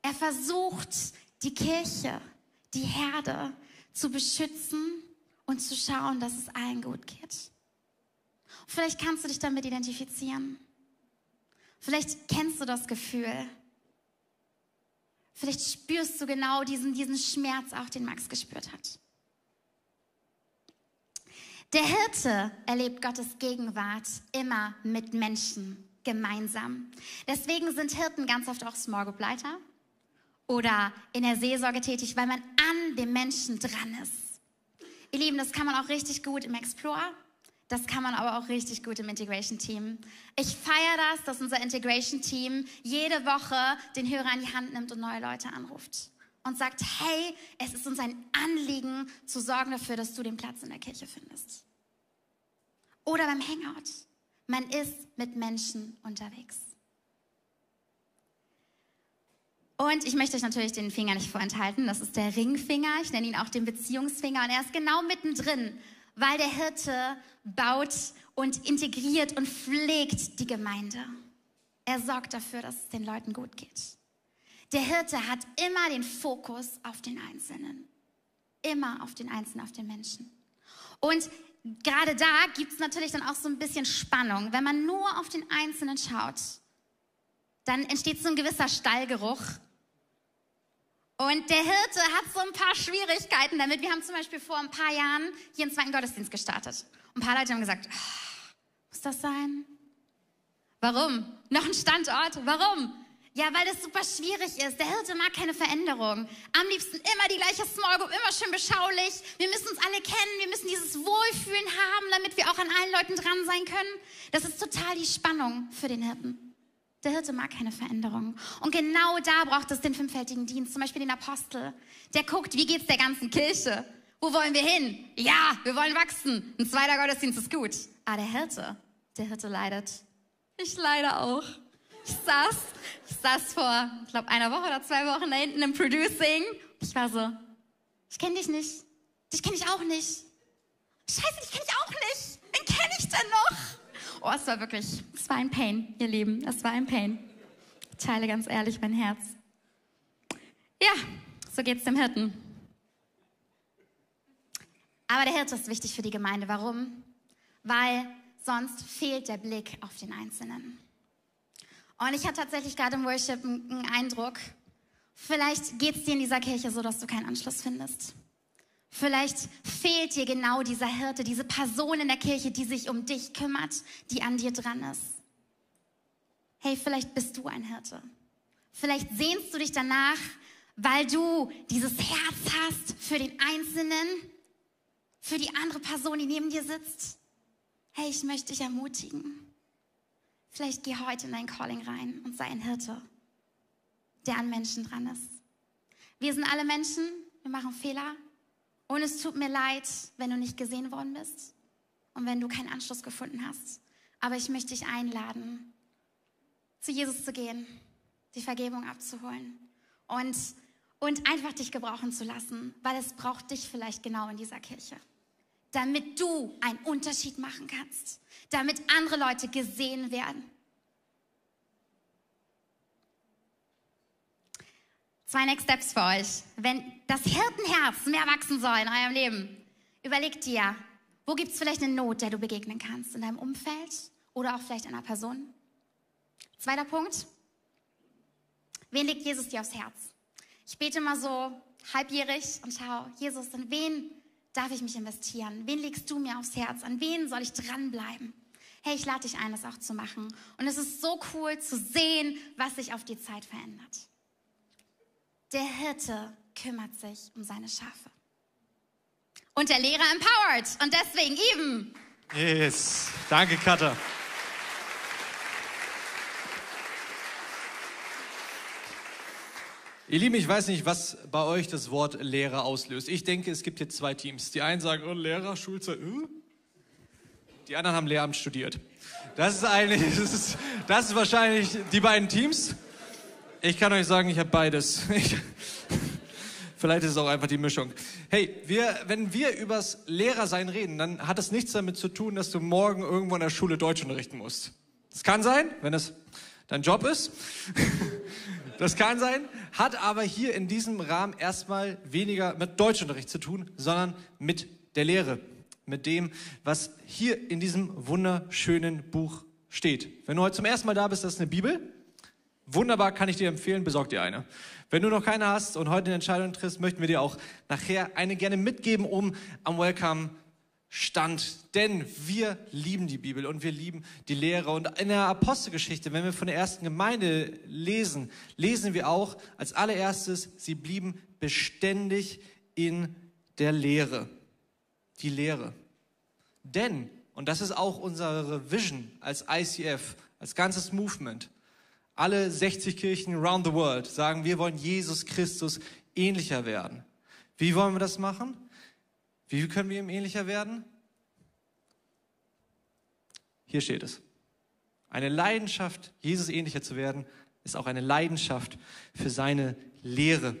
Er versucht, die Kirche, die Herde zu beschützen und zu schauen, dass es allen gut geht. Vielleicht kannst du dich damit identifizieren. Vielleicht kennst du das Gefühl. Vielleicht spürst du genau diesen, diesen Schmerz auch, den Max gespürt hat. Der Hirte erlebt Gottes Gegenwart immer mit Menschen gemeinsam. Deswegen sind Hirten ganz oft auch Small Group Leiter oder in der Seelsorge tätig, weil man an dem Menschen dran ist. Ihr Lieben, das kann man auch richtig gut im Explorer das kann man aber auch richtig gut im Integration-Team. Ich feiere das, dass unser Integration-Team jede Woche den Hörer in die Hand nimmt und neue Leute anruft und sagt, hey, es ist uns ein Anliegen zu sorgen dafür, dass du den Platz in der Kirche findest. Oder beim Hangout. Man ist mit Menschen unterwegs. Und ich möchte euch natürlich den Finger nicht vorenthalten. Das ist der Ringfinger. Ich nenne ihn auch den Beziehungsfinger. Und er ist genau mittendrin weil der Hirte baut und integriert und pflegt die Gemeinde. Er sorgt dafür, dass es den Leuten gut geht. Der Hirte hat immer den Fokus auf den Einzelnen. Immer auf den Einzelnen, auf den Menschen. Und gerade da gibt es natürlich dann auch so ein bisschen Spannung. Wenn man nur auf den Einzelnen schaut, dann entsteht so ein gewisser Stallgeruch und der Hirte hat so ein paar Schwierigkeiten damit. Wir haben zum Beispiel vor ein paar Jahren hier einen zweiten Gottesdienst gestartet. Und ein paar Leute haben gesagt, oh, muss das sein? Warum? Noch ein Standort? Warum? Ja, weil das super schwierig ist. Der Hirte mag keine Veränderung. Am liebsten immer die gleiche Small Group, immer schön beschaulich. Wir müssen uns alle kennen, wir müssen dieses Wohlfühlen haben, damit wir auch an allen Leuten dran sein können. Das ist total die Spannung für den Hirten. Der Hirte mag keine Veränderung. Und genau da braucht es den fünffältigen Dienst, zum Beispiel den Apostel. Der guckt, wie geht's der ganzen Kirche? Wo wollen wir hin? Ja, wir wollen wachsen. Ein zweiter Gottesdienst ist gut. Aber der Hirte, der Hirte leidet. Ich leide auch. Ich saß, ich saß vor, ich glaube, einer Woche oder zwei Wochen da hinten im Producing. Ich war so, ich kenne dich nicht. Dich kenne ich auch nicht. Scheiße, dich kenne ich auch nicht. Wen kenne ich denn noch? Oh, es war wirklich, es war ein Pain, ihr Lieben. Es war ein Pain. Ich teile ganz ehrlich mein Herz. Ja, so geht's dem Hirten. Aber der Hirte ist wichtig für die Gemeinde. Warum? Weil sonst fehlt der Blick auf den Einzelnen. Und ich hatte tatsächlich gerade im Worship einen Eindruck, vielleicht geht es dir in dieser Kirche so, dass du keinen Anschluss findest. Vielleicht fehlt dir genau dieser Hirte, diese Person in der Kirche, die sich um dich kümmert, die an dir dran ist. Hey, vielleicht bist du ein Hirte. Vielleicht sehnst du dich danach, weil du dieses Herz hast für den Einzelnen, für die andere Person, die neben dir sitzt. Hey, ich möchte dich ermutigen. Vielleicht geh heute in dein Calling rein und sei ein Hirte, der an Menschen dran ist. Wir sind alle Menschen, wir machen Fehler, und es tut mir leid, wenn du nicht gesehen worden bist und wenn du keinen Anschluss gefunden hast. Aber ich möchte dich einladen, zu Jesus zu gehen, die Vergebung abzuholen und, und einfach dich gebrauchen zu lassen, weil es braucht dich vielleicht genau in dieser Kirche. Damit du einen Unterschied machen kannst, damit andere Leute gesehen werden Zwei Next Steps für euch. Wenn das Hirtenherz mehr wachsen soll in eurem Leben, überlegt dir, wo gibt es vielleicht eine Not, der du begegnen kannst? In deinem Umfeld oder auch vielleicht einer Person? Zweiter Punkt. Wen legt Jesus dir aufs Herz? Ich bete mal so halbjährig und schau, Jesus, in wen darf ich mich investieren? Wen legst du mir aufs Herz? An wen soll ich dranbleiben? Hey, ich lade dich ein, das auch zu machen. Und es ist so cool zu sehen, was sich auf die Zeit verändert. Der Hirte kümmert sich um seine Schafe. Und der Lehrer empowered. Und deswegen eben. Yes. Danke, Katha. Ihr Lieben, ich weiß nicht, was bei euch das Wort Lehrer auslöst. Ich denke, es gibt hier zwei Teams. Die einen sagen, oh, Lehrer, Schulzeit, uh. Die anderen haben Lehramt studiert. Das ist eigentlich, das ist, das ist wahrscheinlich die beiden Teams. Ich kann euch sagen, ich habe beides. Ich, vielleicht ist es auch einfach die Mischung. Hey, wir, wenn wir übers Lehrersein reden, dann hat es nichts damit zu tun, dass du morgen irgendwo in der Schule Deutsch unterrichten musst. Das kann sein, wenn es dein Job ist. Das kann sein, hat aber hier in diesem Rahmen erstmal weniger mit Deutschunterricht zu tun, sondern mit der Lehre, mit dem, was hier in diesem wunderschönen Buch steht. Wenn du heute zum ersten Mal da bist, das ist eine Bibel. Wunderbar, kann ich dir empfehlen, besorg dir eine. Wenn du noch keine hast und heute eine Entscheidung triffst, möchten wir dir auch nachher eine gerne mitgeben, um am Welcome stand. Denn wir lieben die Bibel und wir lieben die Lehre. Und in der Apostelgeschichte, wenn wir von der ersten Gemeinde lesen, lesen wir auch als allererstes, sie blieben beständig in der Lehre. Die Lehre. Denn, und das ist auch unsere Vision als ICF, als ganzes Movement, alle 60 Kirchen around the world sagen, wir wollen Jesus Christus ähnlicher werden. Wie wollen wir das machen? Wie können wir ihm ähnlicher werden? Hier steht es. Eine Leidenschaft, Jesus ähnlicher zu werden, ist auch eine Leidenschaft für seine Lehre.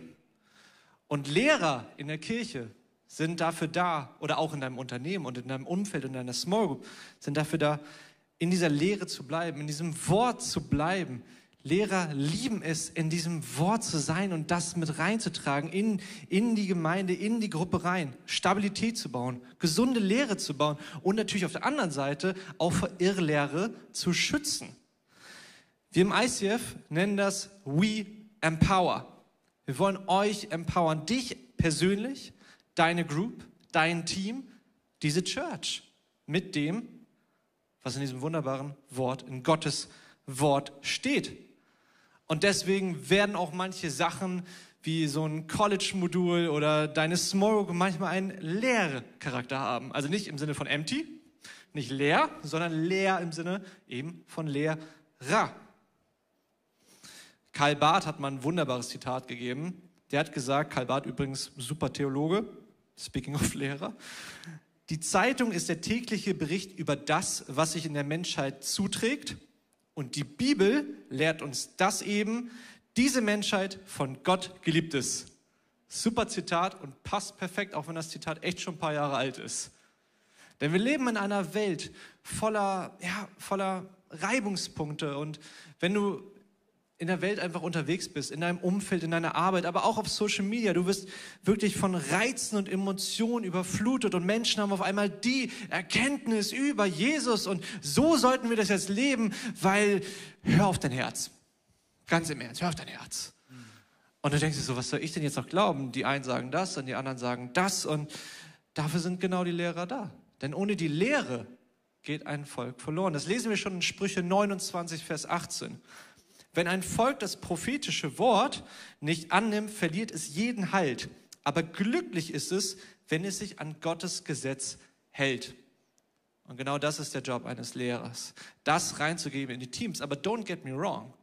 Und Lehrer in der Kirche sind dafür da, oder auch in deinem Unternehmen und in deinem Umfeld und in deiner Small Group, sind dafür da, in dieser Lehre zu bleiben, in diesem Wort zu bleiben, Lehrer lieben es, in diesem Wort zu sein und das mit reinzutragen, in, in die Gemeinde, in die Gruppe rein, Stabilität zu bauen, gesunde Lehre zu bauen und natürlich auf der anderen Seite auch vor Irrlehre zu schützen. Wir im ICF nennen das We Empower. Wir wollen euch empowern, dich persönlich, deine Group, dein Team, diese Church mit dem, was in diesem wunderbaren Wort, in Gottes Wort steht. Und deswegen werden auch manche Sachen wie so ein College-Modul oder deine Small manchmal einen Leercharakter haben. Also nicht im Sinne von empty, nicht leer, sondern leer im Sinne eben von Lehrer. Karl Barth hat mal ein wunderbares Zitat gegeben. Der hat gesagt, Karl Barth übrigens super Theologe, speaking of Lehrer, die Zeitung ist der tägliche Bericht über das, was sich in der Menschheit zuträgt und die Bibel lehrt uns das eben, diese Menschheit von Gott geliebt ist. Super Zitat und passt perfekt, auch wenn das Zitat echt schon ein paar Jahre alt ist. Denn wir leben in einer Welt voller, ja, voller Reibungspunkte. Und wenn du in der Welt einfach unterwegs bist, in deinem Umfeld, in deiner Arbeit, aber auch auf Social Media. Du wirst wirklich von Reizen und Emotionen überflutet und Menschen haben auf einmal die Erkenntnis über Jesus und so sollten wir das jetzt leben, weil hör auf dein Herz. Ganz im Ernst, hör auf dein Herz. Und du denkst dir so, was soll ich denn jetzt noch glauben? Die einen sagen das und die anderen sagen das und dafür sind genau die Lehrer da. Denn ohne die Lehre geht ein Volk verloren. Das lesen wir schon in Sprüche 29, Vers 18. Wenn ein Volk das prophetische Wort nicht annimmt, verliert es jeden Halt. Aber glücklich ist es, wenn es sich an Gottes Gesetz hält. Und genau das ist der Job eines Lehrers, das reinzugeben in die Teams. Aber don't get me wrong.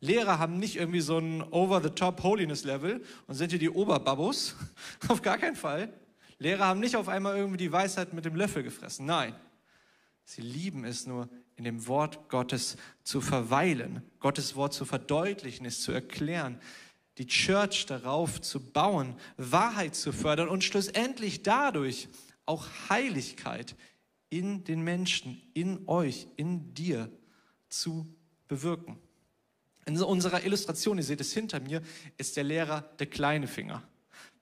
Lehrer haben nicht irgendwie so ein over-the-top Holiness-Level und sind hier die Oberbabus. auf gar keinen Fall. Lehrer haben nicht auf einmal irgendwie die Weisheit mit dem Löffel gefressen. Nein. Sie lieben es nur, in dem Wort Gottes zu verweilen, Gottes Wort zu verdeutlichen, es zu erklären, die Church darauf zu bauen, Wahrheit zu fördern und schlussendlich dadurch auch Heiligkeit in den Menschen, in euch, in dir zu bewirken. In unserer Illustration, ihr seht es hinter mir, ist der Lehrer der kleine Finger.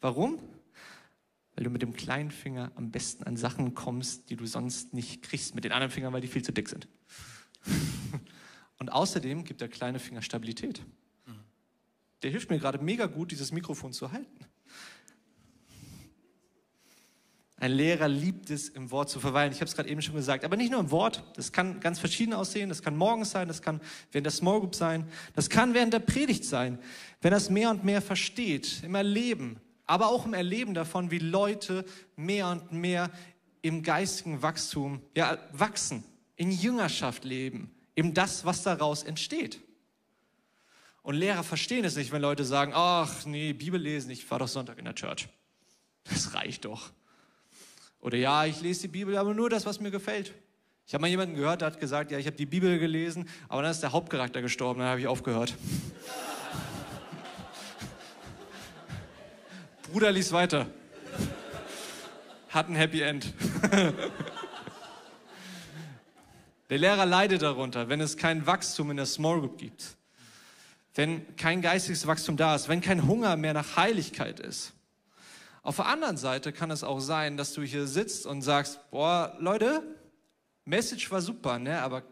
Warum? Weil du mit dem kleinen Finger am besten an Sachen kommst, die du sonst nicht kriegst mit den anderen Fingern, weil die viel zu dick sind. Und außerdem gibt der kleine Finger Stabilität. Der hilft mir gerade mega gut, dieses Mikrofon zu halten. Ein Lehrer liebt es, im Wort zu verweilen. Ich habe es gerade eben schon gesagt. Aber nicht nur im Wort. Das kann ganz verschieden aussehen. Das kann morgens sein. Das kann während der Small Group sein. Das kann während der Predigt sein. Wenn er es mehr und mehr versteht, im Erleben, aber auch im Erleben davon, wie Leute mehr und mehr im geistigen Wachstum ja, wachsen, in Jüngerschaft leben, eben das, was daraus entsteht. Und Lehrer verstehen es nicht, wenn Leute sagen, ach nee, Bibel lesen, ich fahre doch Sonntag in der Church. Das reicht doch. Oder ja, ich lese die Bibel, aber nur das, was mir gefällt. Ich habe mal jemanden gehört, der hat gesagt, ja, ich habe die Bibel gelesen, aber dann ist der Hauptcharakter gestorben, dann habe ich aufgehört. Bruder liest weiter. Hat ein Happy End. der Lehrer leidet darunter, wenn es kein Wachstum in der Small Group gibt. Wenn kein geistiges Wachstum da ist, wenn kein Hunger mehr nach Heiligkeit ist. Auf der anderen Seite kann es auch sein, dass du hier sitzt und sagst, boah, Leute, Message war super, ne, aber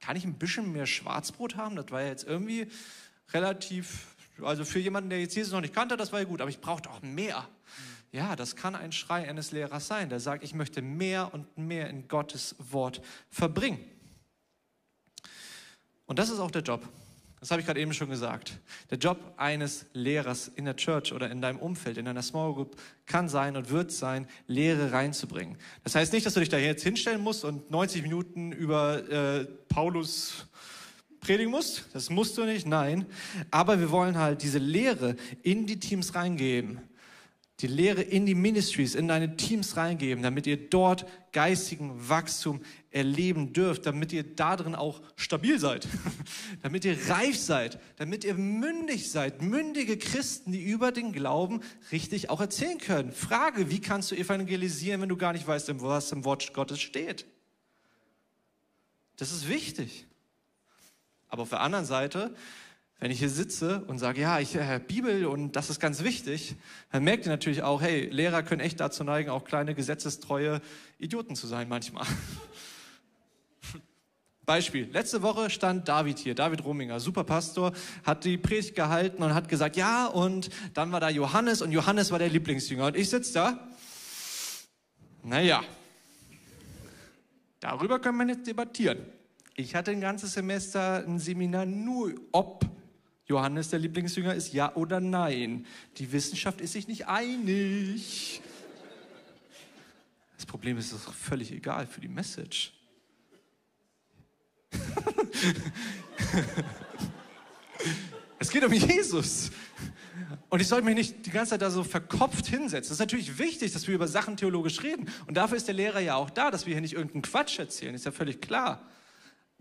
kann ich ein bisschen mehr Schwarzbrot haben? Das war ja jetzt irgendwie relativ also für jemanden, der jetzt Jesus noch nicht kannte, das war ja gut, aber ich brauchte auch mehr. Ja, das kann ein Schrei eines Lehrers sein, der sagt, ich möchte mehr und mehr in Gottes Wort verbringen. Und das ist auch der Job. Das habe ich gerade eben schon gesagt. Der Job eines Lehrers in der Church oder in deinem Umfeld, in deiner Small Group, kann sein und wird sein, Lehre reinzubringen. Das heißt nicht, dass du dich da jetzt hinstellen musst und 90 Minuten über äh, Paulus predigen musst. Das musst du nicht, nein. Aber wir wollen halt diese Lehre in die Teams reingeben. Die Lehre in die Ministries, in deine Teams reingeben, damit ihr dort geistigen Wachstum erleben dürft, damit ihr darin auch stabil seid, damit ihr reif seid, damit ihr mündig seid, mündige Christen, die über den Glauben richtig auch erzählen können. Frage, wie kannst du evangelisieren, wenn du gar nicht weißt, was im Wort Gottes steht? Das ist wichtig. Aber auf der anderen Seite, wenn ich hier sitze und sage, ja, ich äh, Bibel und das ist ganz wichtig, dann merkt ihr natürlich auch, hey, Lehrer können echt dazu neigen, auch kleine gesetzestreue Idioten zu sein manchmal. Beispiel. Letzte Woche stand David hier, David Rominger, super Pastor, hat die Predigt gehalten und hat gesagt, ja, und dann war da Johannes und Johannes war der Lieblingsjünger. Und ich sitze da. Naja, darüber können wir jetzt debattieren. Ich hatte ein ganzes Semester ein Seminar nur, ob Johannes der Lieblingsjünger ist, ja oder nein. Die Wissenschaft ist sich nicht einig. Das Problem ist, es ist völlig egal für die Message. es geht um Jesus. Und ich sollte mich nicht die ganze Zeit da so verkopft hinsetzen. Es ist natürlich wichtig, dass wir über Sachen theologisch reden. Und dafür ist der Lehrer ja auch da, dass wir hier nicht irgendeinen Quatsch erzählen. Ist ja völlig klar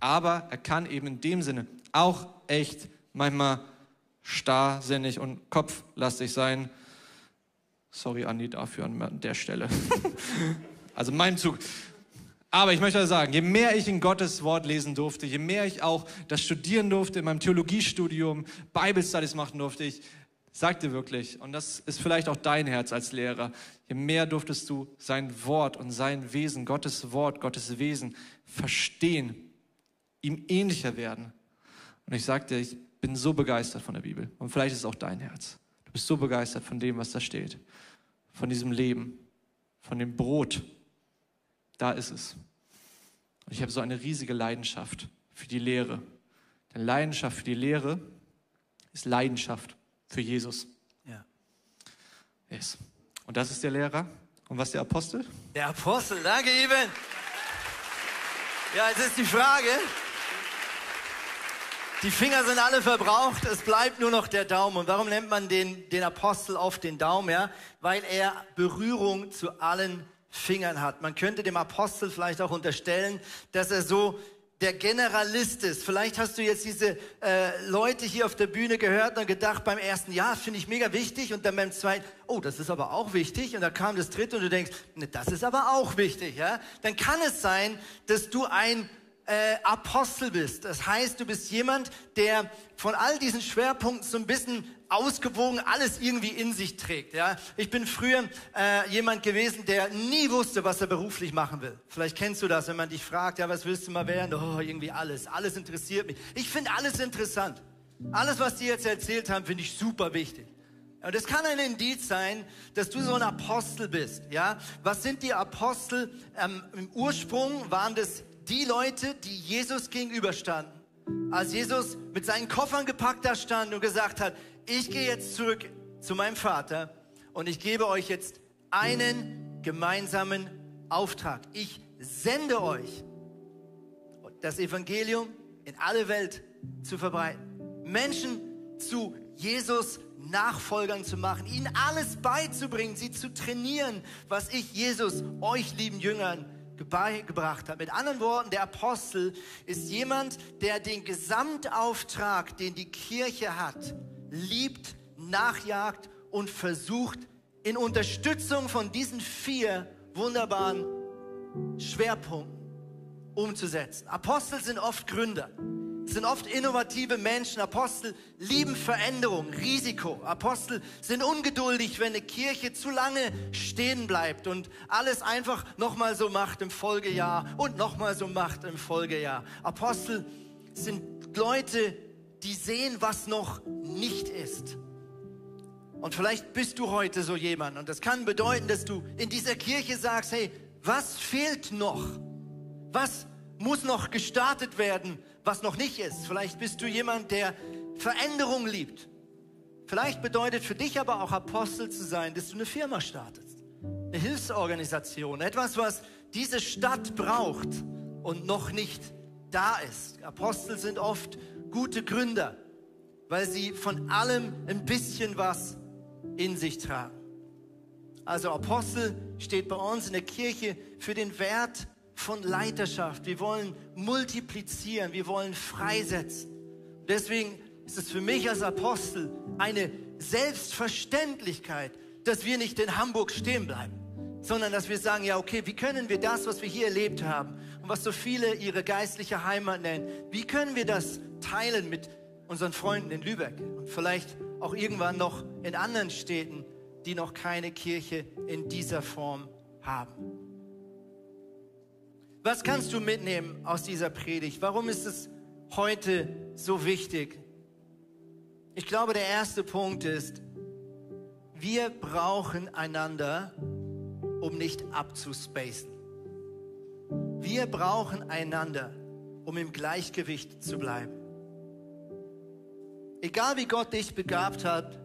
aber er kann eben in dem Sinne auch echt manchmal starrsinnig und kopflastig sein. Sorry, Andi, dafür an der Stelle. also mein Zug. Aber ich möchte sagen, je mehr ich in Gottes Wort lesen durfte, je mehr ich auch das studieren durfte in meinem Theologiestudium, Bible Studies machen durfte, ich sagte wirklich, und das ist vielleicht auch dein Herz als Lehrer, je mehr durftest du sein Wort und sein Wesen, Gottes Wort, Gottes Wesen verstehen ihm ähnlicher werden. Und ich sagte, ich bin so begeistert von der Bibel. Und vielleicht ist es auch dein Herz. Du bist so begeistert von dem, was da steht. Von diesem Leben. Von dem Brot. Da ist es. Und ich habe so eine riesige Leidenschaft für die Lehre. Denn Leidenschaft für die Lehre ist Leidenschaft für Jesus. Ja. Yes. Und das ist der Lehrer. Und was der Apostel? Der Apostel, danke, Ivan. Ja, jetzt ist die Frage, die Finger sind alle verbraucht, es bleibt nur noch der Daumen. Und warum nennt man den, den Apostel oft den Daumen? Ja? Weil er Berührung zu allen Fingern hat. Man könnte dem Apostel vielleicht auch unterstellen, dass er so der Generalist ist. Vielleicht hast du jetzt diese äh, Leute hier auf der Bühne gehört und gedacht beim ersten Jahr, finde ich mega wichtig und dann beim zweiten, oh, das ist aber auch wichtig und da kam das dritte und du denkst, ne, das ist aber auch wichtig, ja? Dann kann es sein, dass du ein äh, Apostel bist. Das heißt, du bist jemand, der von all diesen Schwerpunkten so ein bisschen ausgewogen alles irgendwie in sich trägt. Ja? Ich bin früher äh, jemand gewesen, der nie wusste, was er beruflich machen will. Vielleicht kennst du das, wenn man dich fragt, ja, was willst du mal werden? Oh, irgendwie alles. Alles interessiert mich. Ich finde alles interessant. Alles, was die jetzt erzählt haben, finde ich super wichtig. Und es kann ein Indiz sein, dass du so ein Apostel bist. Ja, was sind die Apostel? Ähm, Im Ursprung waren das die Leute, die Jesus gegenüberstanden. Als Jesus mit seinen Koffern gepackt da stand und gesagt hat, ich gehe jetzt zurück zu meinem Vater und ich gebe euch jetzt einen gemeinsamen Auftrag. Ich sende euch das Evangelium in alle Welt zu verbreiten. Menschen zu Jesus Nachfolgern zu machen, ihnen alles beizubringen, sie zu trainieren, was ich Jesus, euch lieben Jüngern, gebracht hat. Mit anderen Worten, der Apostel ist jemand, der den Gesamtauftrag, den die Kirche hat, liebt, nachjagt und versucht, in Unterstützung von diesen vier wunderbaren Schwerpunkten umzusetzen. Apostel sind oft Gründer sind oft innovative Menschen. Apostel lieben Veränderung, Risiko. Apostel sind ungeduldig, wenn eine Kirche zu lange stehen bleibt und alles einfach nochmal so macht im Folgejahr und nochmal so macht im Folgejahr. Apostel sind Leute, die sehen, was noch nicht ist. Und vielleicht bist du heute so jemand und das kann bedeuten, dass du in dieser Kirche sagst, hey, was fehlt noch? Was muss noch gestartet werden? Was noch nicht ist. Vielleicht bist du jemand, der Veränderung liebt. Vielleicht bedeutet für dich aber auch Apostel zu sein, dass du eine Firma startest. Eine Hilfsorganisation. Etwas, was diese Stadt braucht und noch nicht da ist. Apostel sind oft gute Gründer, weil sie von allem ein bisschen was in sich tragen. Also Apostel steht bei uns in der Kirche für den Wert von Leiterschaft. Wir wollen multiplizieren, wir wollen freisetzen. Deswegen ist es für mich als Apostel eine Selbstverständlichkeit, dass wir nicht in Hamburg stehen bleiben, sondern dass wir sagen, ja, okay, wie können wir das, was wir hier erlebt haben und was so viele ihre geistliche Heimat nennen, wie können wir das teilen mit unseren Freunden in Lübeck und vielleicht auch irgendwann noch in anderen Städten, die noch keine Kirche in dieser Form haben. Was kannst du mitnehmen aus dieser Predigt? Warum ist es heute so wichtig? Ich glaube, der erste Punkt ist, wir brauchen einander, um nicht abzuspacen. Wir brauchen einander, um im Gleichgewicht zu bleiben. Egal wie Gott dich begabt hat,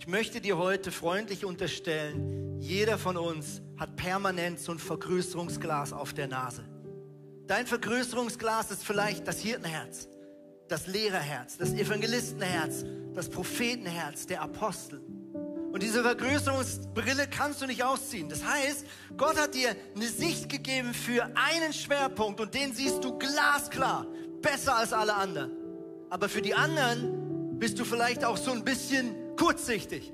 ich möchte dir heute freundlich unterstellen, jeder von uns hat permanent so ein Vergrößerungsglas auf der Nase. Dein Vergrößerungsglas ist vielleicht das Hirtenherz, das Lehrerherz, das Evangelistenherz, das Prophetenherz, der Apostel. Und diese Vergrößerungsbrille kannst du nicht ausziehen. Das heißt, Gott hat dir eine Sicht gegeben für einen Schwerpunkt und den siehst du glasklar, besser als alle anderen. Aber für die anderen bist du vielleicht auch so ein bisschen kurzsichtig.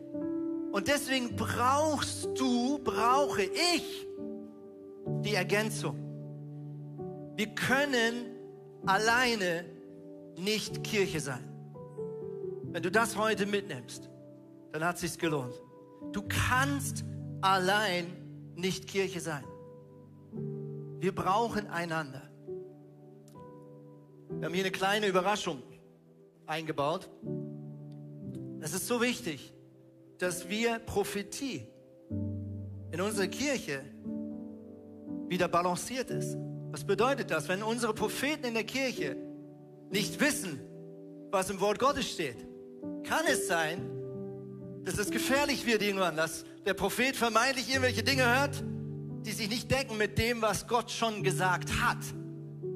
Und deswegen brauchst du, brauche ich die Ergänzung. Wir können alleine nicht Kirche sein. Wenn du das heute mitnimmst, dann hat es sich gelohnt. Du kannst allein nicht Kirche sein. Wir brauchen einander. Wir haben hier eine kleine Überraschung eingebaut. Es ist so wichtig, dass wir Prophetie in unserer Kirche wieder balanciert ist. Was bedeutet das, wenn unsere Propheten in der Kirche nicht wissen, was im Wort Gottes steht? Kann es sein, dass es gefährlich wird irgendwann, dass der Prophet vermeintlich irgendwelche Dinge hört, die sich nicht decken mit dem, was Gott schon gesagt hat?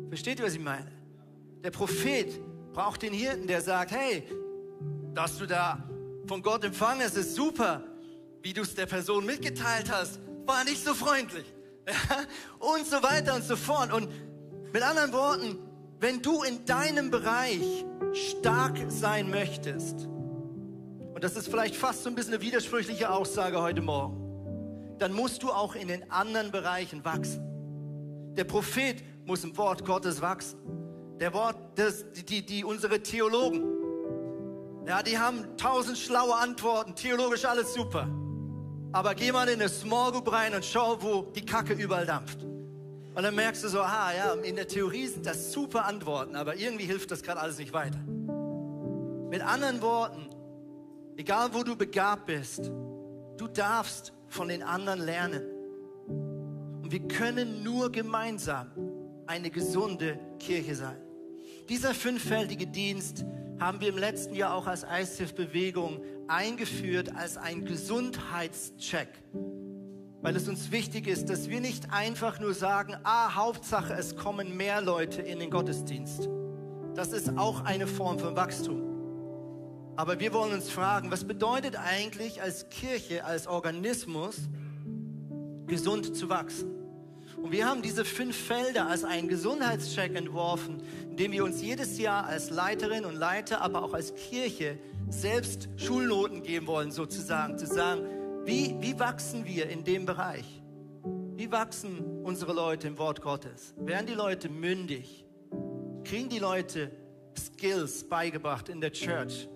Versteht ihr, was ich meine? Der Prophet braucht den Hirten, der sagt, hey, dass du da von Gott empfangen hast, ist super. Wie du es der Person mitgeteilt hast, war nicht so freundlich. Ja? Und so weiter und so fort. Und mit anderen Worten, wenn du in deinem Bereich stark sein möchtest, und das ist vielleicht fast so ein bisschen eine widersprüchliche Aussage heute Morgen, dann musst du auch in den anderen Bereichen wachsen. Der Prophet muss im Wort Gottes wachsen. Der Wort, das, die, die, unsere Theologen, ja, die haben tausend schlaue Antworten, theologisch alles super. Aber geh mal in eine Small Group rein und schau, wo die Kacke überall dampft. Und dann merkst du so, ah ja, in der Theorie sind das super Antworten, aber irgendwie hilft das gerade alles nicht weiter. Mit anderen Worten, egal wo du begabt bist, du darfst von den anderen lernen. Und wir können nur gemeinsam eine gesunde Kirche sein. Dieser fünffältige Dienst haben wir im letzten Jahr auch als ICF-Bewegung eingeführt als ein Gesundheitscheck, weil es uns wichtig ist, dass wir nicht einfach nur sagen, ah, Hauptsache, es kommen mehr Leute in den Gottesdienst. Das ist auch eine Form von Wachstum. Aber wir wollen uns fragen, was bedeutet eigentlich als Kirche, als Organismus, gesund zu wachsen? Und wir haben diese fünf Felder als einen Gesundheitscheck entworfen, indem wir uns jedes Jahr als Leiterin und Leiter, aber auch als Kirche selbst Schulnoten geben wollen, sozusagen, zu sagen, wie, wie wachsen wir in dem Bereich? Wie wachsen unsere Leute im Wort Gottes? Werden die Leute mündig? Kriegen die Leute Skills beigebracht in der Church,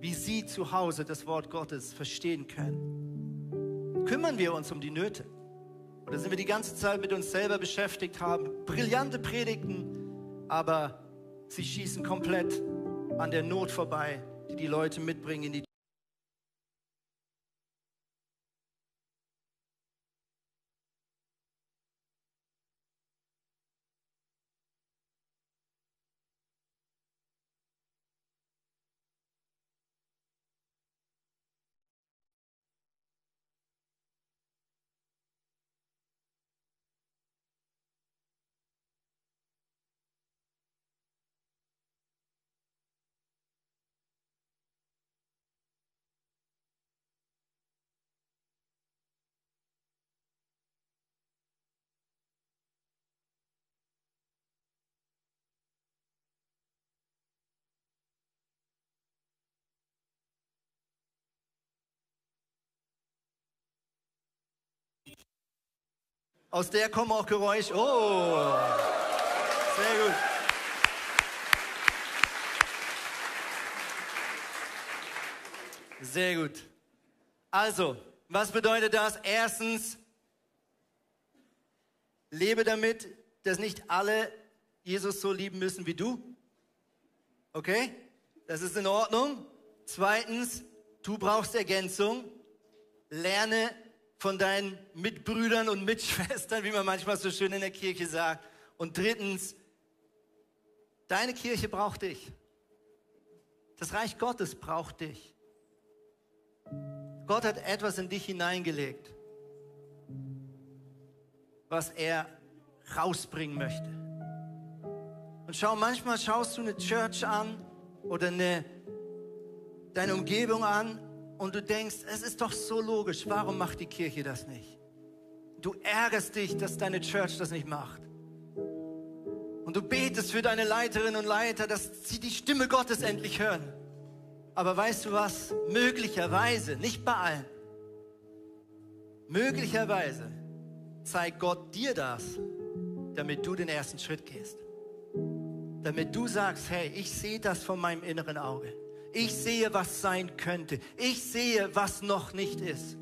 wie sie zu Hause das Wort Gottes verstehen können? Kümmern wir uns um die Nöte? Oder sind wir die ganze Zeit mit uns selber beschäftigt, haben brillante Predigten, aber sie schießen komplett an der Not vorbei, die die Leute mitbringen in die Aus der kommen auch Geräusche. Oh, sehr gut. Sehr gut. Also, was bedeutet das? Erstens, lebe damit, dass nicht alle Jesus so lieben müssen wie du. Okay? Das ist in Ordnung. Zweitens, du brauchst Ergänzung. Lerne von deinen Mitbrüdern und Mitschwestern, wie man manchmal so schön in der Kirche sagt. Und drittens, deine Kirche braucht dich. Das Reich Gottes braucht dich. Gott hat etwas in dich hineingelegt, was er rausbringen möchte. Und schau, manchmal schaust du eine Church an oder eine, deine Umgebung an und du denkst, es ist doch so logisch, warum macht die Kirche das nicht? Du ärgerst dich, dass deine Church das nicht macht. Und du betest für deine Leiterinnen und Leiter, dass sie die Stimme Gottes endlich hören. Aber weißt du was? Möglicherweise, nicht bei allen, möglicherweise zeigt Gott dir das, damit du den ersten Schritt gehst. Damit du sagst, hey, ich sehe das von meinem inneren Auge. Ich sehe, was sein könnte. Ich sehe, was noch nicht ist.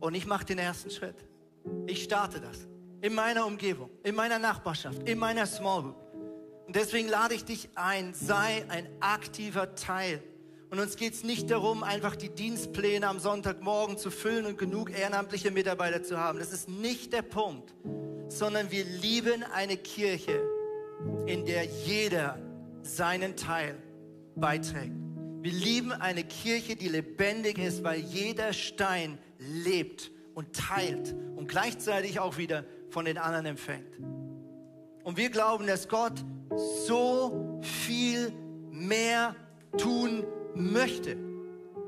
Und ich mache den ersten Schritt. Ich starte das. In meiner Umgebung, in meiner Nachbarschaft, in meiner Small Group. Und deswegen lade ich dich ein, sei ein aktiver Teil. Und uns geht es nicht darum, einfach die Dienstpläne am Sonntagmorgen zu füllen und genug ehrenamtliche Mitarbeiter zu haben. Das ist nicht der Punkt, sondern wir lieben eine Kirche, in der jeder seinen Teil beiträgt. Wir lieben eine Kirche, die lebendig ist, weil jeder Stein lebt und teilt und gleichzeitig auch wieder von den anderen empfängt. Und wir glauben, dass Gott so viel mehr tun möchte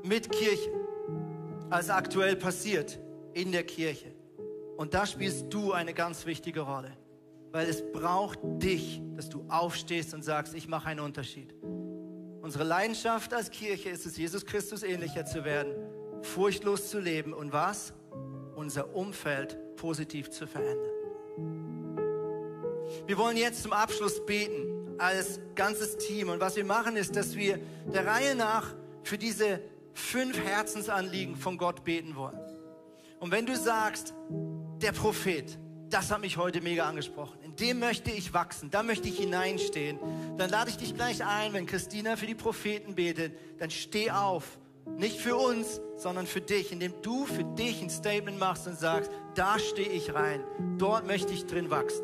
mit Kirche, als aktuell passiert in der Kirche. Und da spielst du eine ganz wichtige Rolle, weil es braucht dich, dass du aufstehst und sagst, ich mache einen Unterschied. Unsere Leidenschaft als Kirche ist es, Jesus Christus ähnlicher zu werden, furchtlos zu leben und was? Unser Umfeld positiv zu verändern. Wir wollen jetzt zum Abschluss beten als ganzes Team. Und was wir machen, ist, dass wir der Reihe nach für diese fünf Herzensanliegen von Gott beten wollen. Und wenn du sagst, der Prophet, das hat mich heute mega angesprochen. In dem möchte ich wachsen, da möchte ich hineinstehen. Dann lade ich dich gleich ein, wenn Christina für die Propheten betet, dann steh auf. Nicht für uns, sondern für dich, indem du für dich ein Statement machst und sagst, da stehe ich rein. Dort möchte ich drin wachsen.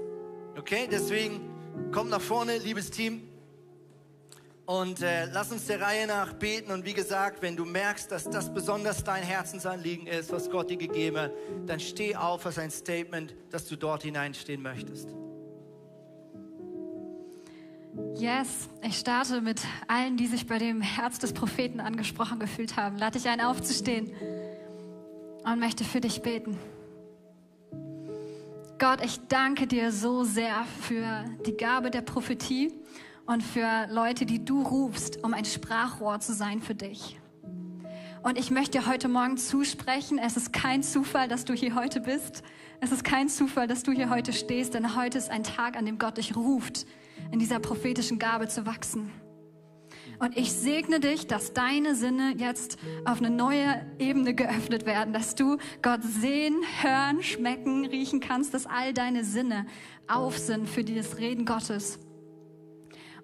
Okay, deswegen komm nach vorne, liebes Team. Und äh, lass uns der Reihe nach beten. Und wie gesagt, wenn du merkst, dass das besonders dein Herzensanliegen ist, was Gott dir gegeben hat, dann steh auf als ein Statement, dass du dort hineinstehen möchtest. Yes, ich starte mit allen, die sich bei dem Herz des Propheten angesprochen gefühlt haben. Lade dich ein, aufzustehen und möchte für dich beten. Gott, ich danke dir so sehr für die Gabe der Prophetie und für Leute, die du rufst, um ein Sprachrohr zu sein für dich. Und ich möchte dir heute Morgen zusprechen, es ist kein Zufall, dass du hier heute bist. Es ist kein Zufall, dass du hier heute stehst, denn heute ist ein Tag, an dem Gott dich ruft, in dieser prophetischen Gabe zu wachsen. Und ich segne dich, dass deine Sinne jetzt auf eine neue Ebene geöffnet werden, dass du Gott sehen, hören, schmecken, riechen kannst, dass all deine Sinne auf sind für dieses Reden Gottes.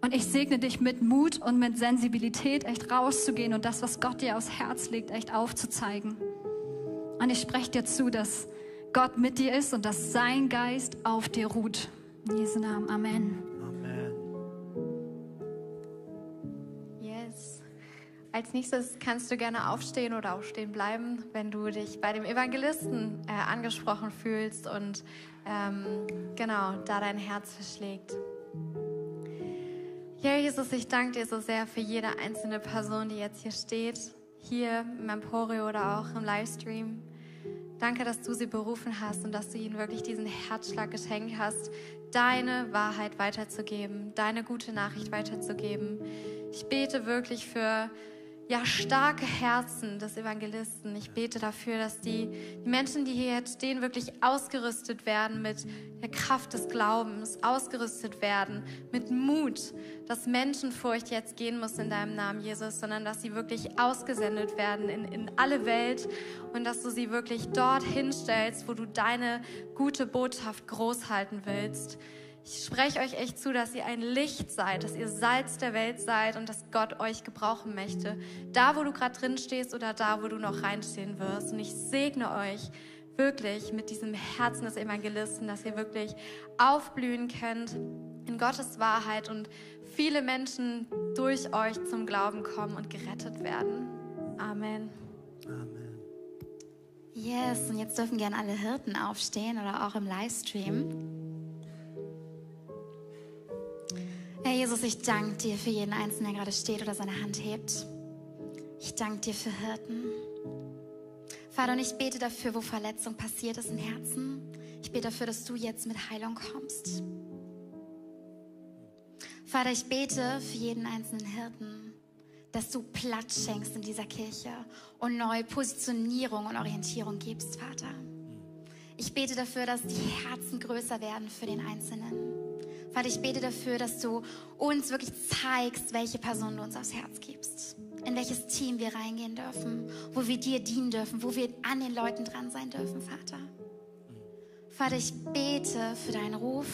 Und ich segne dich mit Mut und mit Sensibilität, echt rauszugehen und das, was Gott dir aufs Herz legt, echt aufzuzeigen. Und ich spreche dir zu, dass Gott mit dir ist und dass sein Geist auf dir ruht. In Jesu Namen. Amen. Amen. Yes. Als nächstes kannst du gerne aufstehen oder auch stehen bleiben, wenn du dich bei dem Evangelisten äh, angesprochen fühlst und ähm, genau da dein Herz verschlägt. Ja, Jesus, ich danke dir so sehr für jede einzelne Person, die jetzt hier steht, hier im Emporio oder auch im Livestream. Danke, dass du sie berufen hast und dass du ihnen wirklich diesen Herzschlag geschenkt hast, deine Wahrheit weiterzugeben, deine gute Nachricht weiterzugeben. Ich bete wirklich für ja, starke Herzen des Evangelisten. Ich bete dafür, dass die, die Menschen, die hier jetzt stehen, wirklich ausgerüstet werden mit der Kraft des Glaubens, ausgerüstet werden mit Mut, dass Menschenfurcht jetzt gehen muss in deinem Namen, Jesus, sondern dass sie wirklich ausgesendet werden in, in alle Welt und dass du sie wirklich dort hinstellst, wo du deine gute Botschaft groß halten willst. Ich spreche euch echt zu, dass ihr ein Licht seid, dass ihr Salz der Welt seid und dass Gott euch gebrauchen möchte. Da, wo du gerade drin stehst oder da, wo du noch reinstehen wirst. Und ich segne euch wirklich mit diesem Herzen des Evangelisten, dass ihr wirklich aufblühen könnt in Gottes Wahrheit und viele Menschen durch euch zum Glauben kommen und gerettet werden. Amen. Amen. Yes, und jetzt dürfen gerne alle Hirten aufstehen oder auch im Livestream. Herr Jesus, ich danke dir für jeden Einzelnen, der gerade steht oder seine Hand hebt. Ich danke dir für Hirten. Vater, und ich bete dafür, wo Verletzung passiert ist im Herzen. Ich bete dafür, dass du jetzt mit Heilung kommst. Vater, ich bete für jeden einzelnen Hirten, dass du Platz schenkst in dieser Kirche und neue Positionierung und Orientierung gibst, Vater. Ich bete dafür, dass die Herzen größer werden für den Einzelnen. Vater, ich bete dafür, dass du uns wirklich zeigst, welche Person du uns aufs Herz gibst. In welches Team wir reingehen dürfen, wo wir dir dienen dürfen, wo wir an den Leuten dran sein dürfen, Vater. Vater, ich bete für deinen Ruf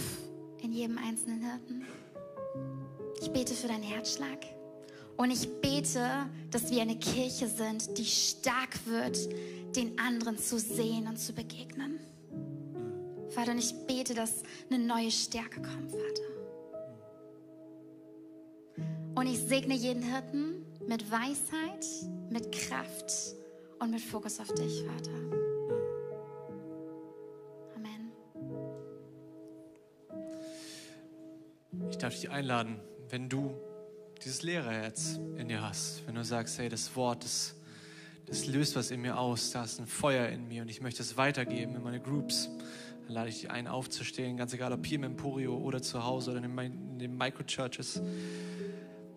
in jedem einzelnen Hirten. Ich bete für deinen Herzschlag. Und ich bete, dass wir eine Kirche sind, die stark wird, den anderen zu sehen und zu begegnen. Vater, und ich bete, dass eine neue Stärke kommt, Vater. Und ich segne jeden Hirten mit Weisheit, mit Kraft und mit Fokus auf dich, Vater. Amen. Ich darf dich einladen, wenn du dieses Lehrerherz in dir hast, wenn du sagst, hey, das Wort, das, das löst was in mir aus, da ist ein Feuer in mir und ich möchte es weitergeben in meine Groups, dann lade ich dich ein, aufzustehen, ganz egal, ob hier im Emporio oder zu Hause oder in den, Microchurches.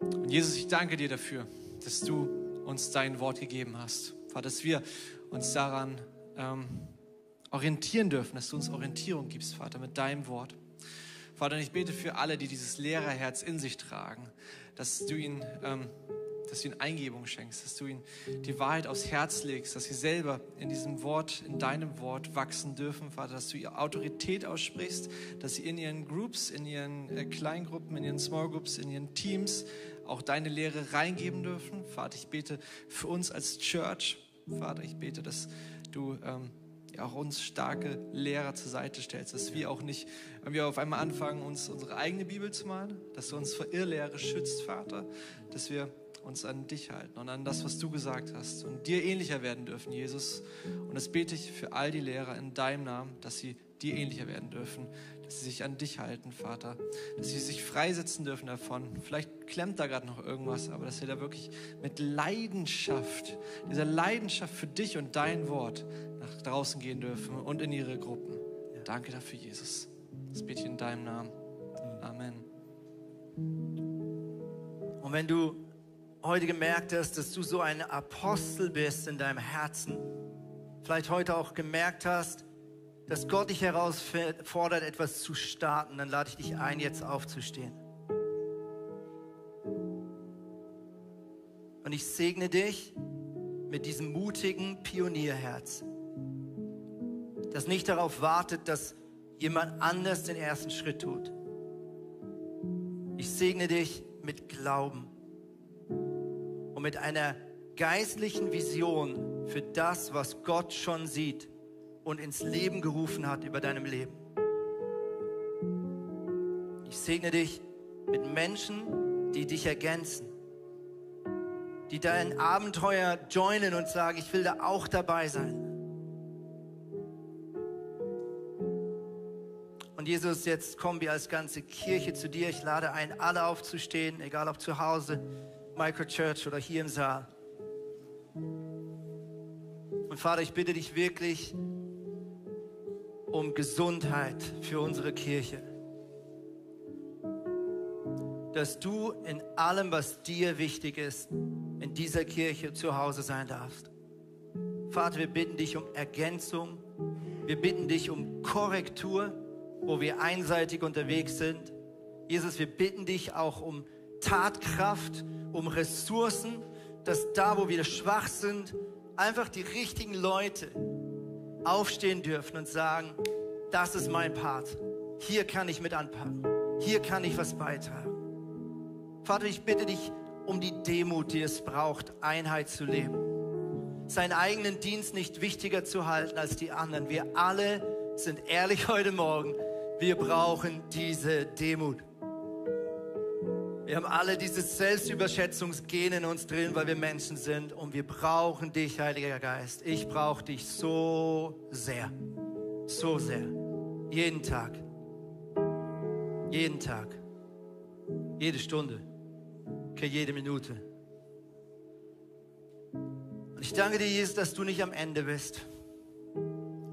Und Jesus, ich danke dir dafür, dass du uns dein Wort gegeben hast. Vater, dass wir uns daran ähm, orientieren dürfen, dass du uns Orientierung gibst, Vater, mit deinem Wort. Vater, ich bete für alle, die dieses Lehrerherz in sich tragen, dass du ihnen, ähm, dass du ihnen Eingebung schenkst, dass du ihnen die Wahrheit aufs Herz legst, dass sie selber in diesem Wort, in deinem Wort wachsen dürfen, Vater, dass du ihre Autorität aussprichst, dass sie in ihren Groups, in ihren äh, Kleingruppen, in ihren Small Groups, in ihren Teams auch deine Lehre reingeben dürfen. Vater, ich bete für uns als Church, Vater, ich bete, dass du ähm, auch uns starke Lehrer zur Seite stellst, dass wir auch nicht, wenn wir auf einmal anfangen, uns unsere eigene Bibel zu malen, dass du uns vor Irrlehre schützt, Vater, dass wir uns an dich halten und an das, was du gesagt hast und dir ähnlicher werden dürfen, Jesus. Und das bete ich für all die Lehrer in deinem Namen, dass sie dir ähnlicher werden dürfen, dass sie sich an dich halten, Vater, dass sie sich freisetzen dürfen davon. Vielleicht klemmt da gerade noch irgendwas, aber dass sie da wirklich mit Leidenschaft, dieser Leidenschaft für dich und dein Wort nach draußen gehen dürfen und in ihre Gruppen. Danke dafür, Jesus. Das bete ich in deinem Namen. Amen. Und wenn du heute gemerkt hast, dass du so ein Apostel bist in deinem Herzen, vielleicht heute auch gemerkt hast, dass Gott dich herausfordert, etwas zu starten, dann lade ich dich ein, jetzt aufzustehen. Und ich segne dich mit diesem mutigen Pionierherz, das nicht darauf wartet, dass jemand anders den ersten Schritt tut. Ich segne dich mit Glauben und mit einer geistlichen Vision für das, was Gott schon sieht und ins Leben gerufen hat über deinem Leben. Ich segne dich mit Menschen, die dich ergänzen, die dein Abenteuer joinen und sagen, ich will da auch dabei sein. Und Jesus, jetzt kommen wir als ganze Kirche zu dir. Ich lade ein, alle aufzustehen, egal ob zu Hause, Microchurch oder hier im Saal. Und Vater, ich bitte dich wirklich um Gesundheit für unsere Kirche. Dass du in allem, was dir wichtig ist, in dieser Kirche zu Hause sein darfst. Vater, wir bitten dich um Ergänzung. Wir bitten dich um Korrektur, wo wir einseitig unterwegs sind. Jesus, wir bitten dich auch um Tatkraft, um Ressourcen, dass da, wo wir schwach sind, einfach die richtigen Leute aufstehen dürfen und sagen, das ist mein Part. Hier kann ich mit anpacken. Hier kann ich was beitragen. Vater, ich bitte dich um die Demut, die es braucht, Einheit zu leben. Seinen eigenen Dienst nicht wichtiger zu halten als die anderen. Wir alle sind ehrlich heute Morgen. Wir brauchen diese Demut. Wir haben alle dieses Selbstüberschätzungsgen in uns drin, weil wir Menschen sind und wir brauchen dich, Heiliger Geist. Ich brauche dich so sehr, so sehr. Jeden Tag, jeden Tag, jede Stunde, okay, jede Minute. Und ich danke dir, Jesus, dass du nicht am Ende bist.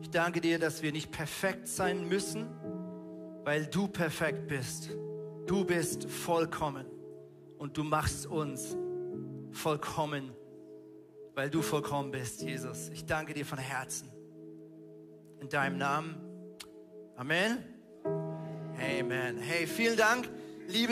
Ich danke dir, dass wir nicht perfekt sein müssen, weil du perfekt bist. Du bist vollkommen und du machst uns vollkommen, weil du vollkommen bist, Jesus. Ich danke dir von Herzen. In deinem Namen. Amen. Amen. Hey, vielen Dank, liebe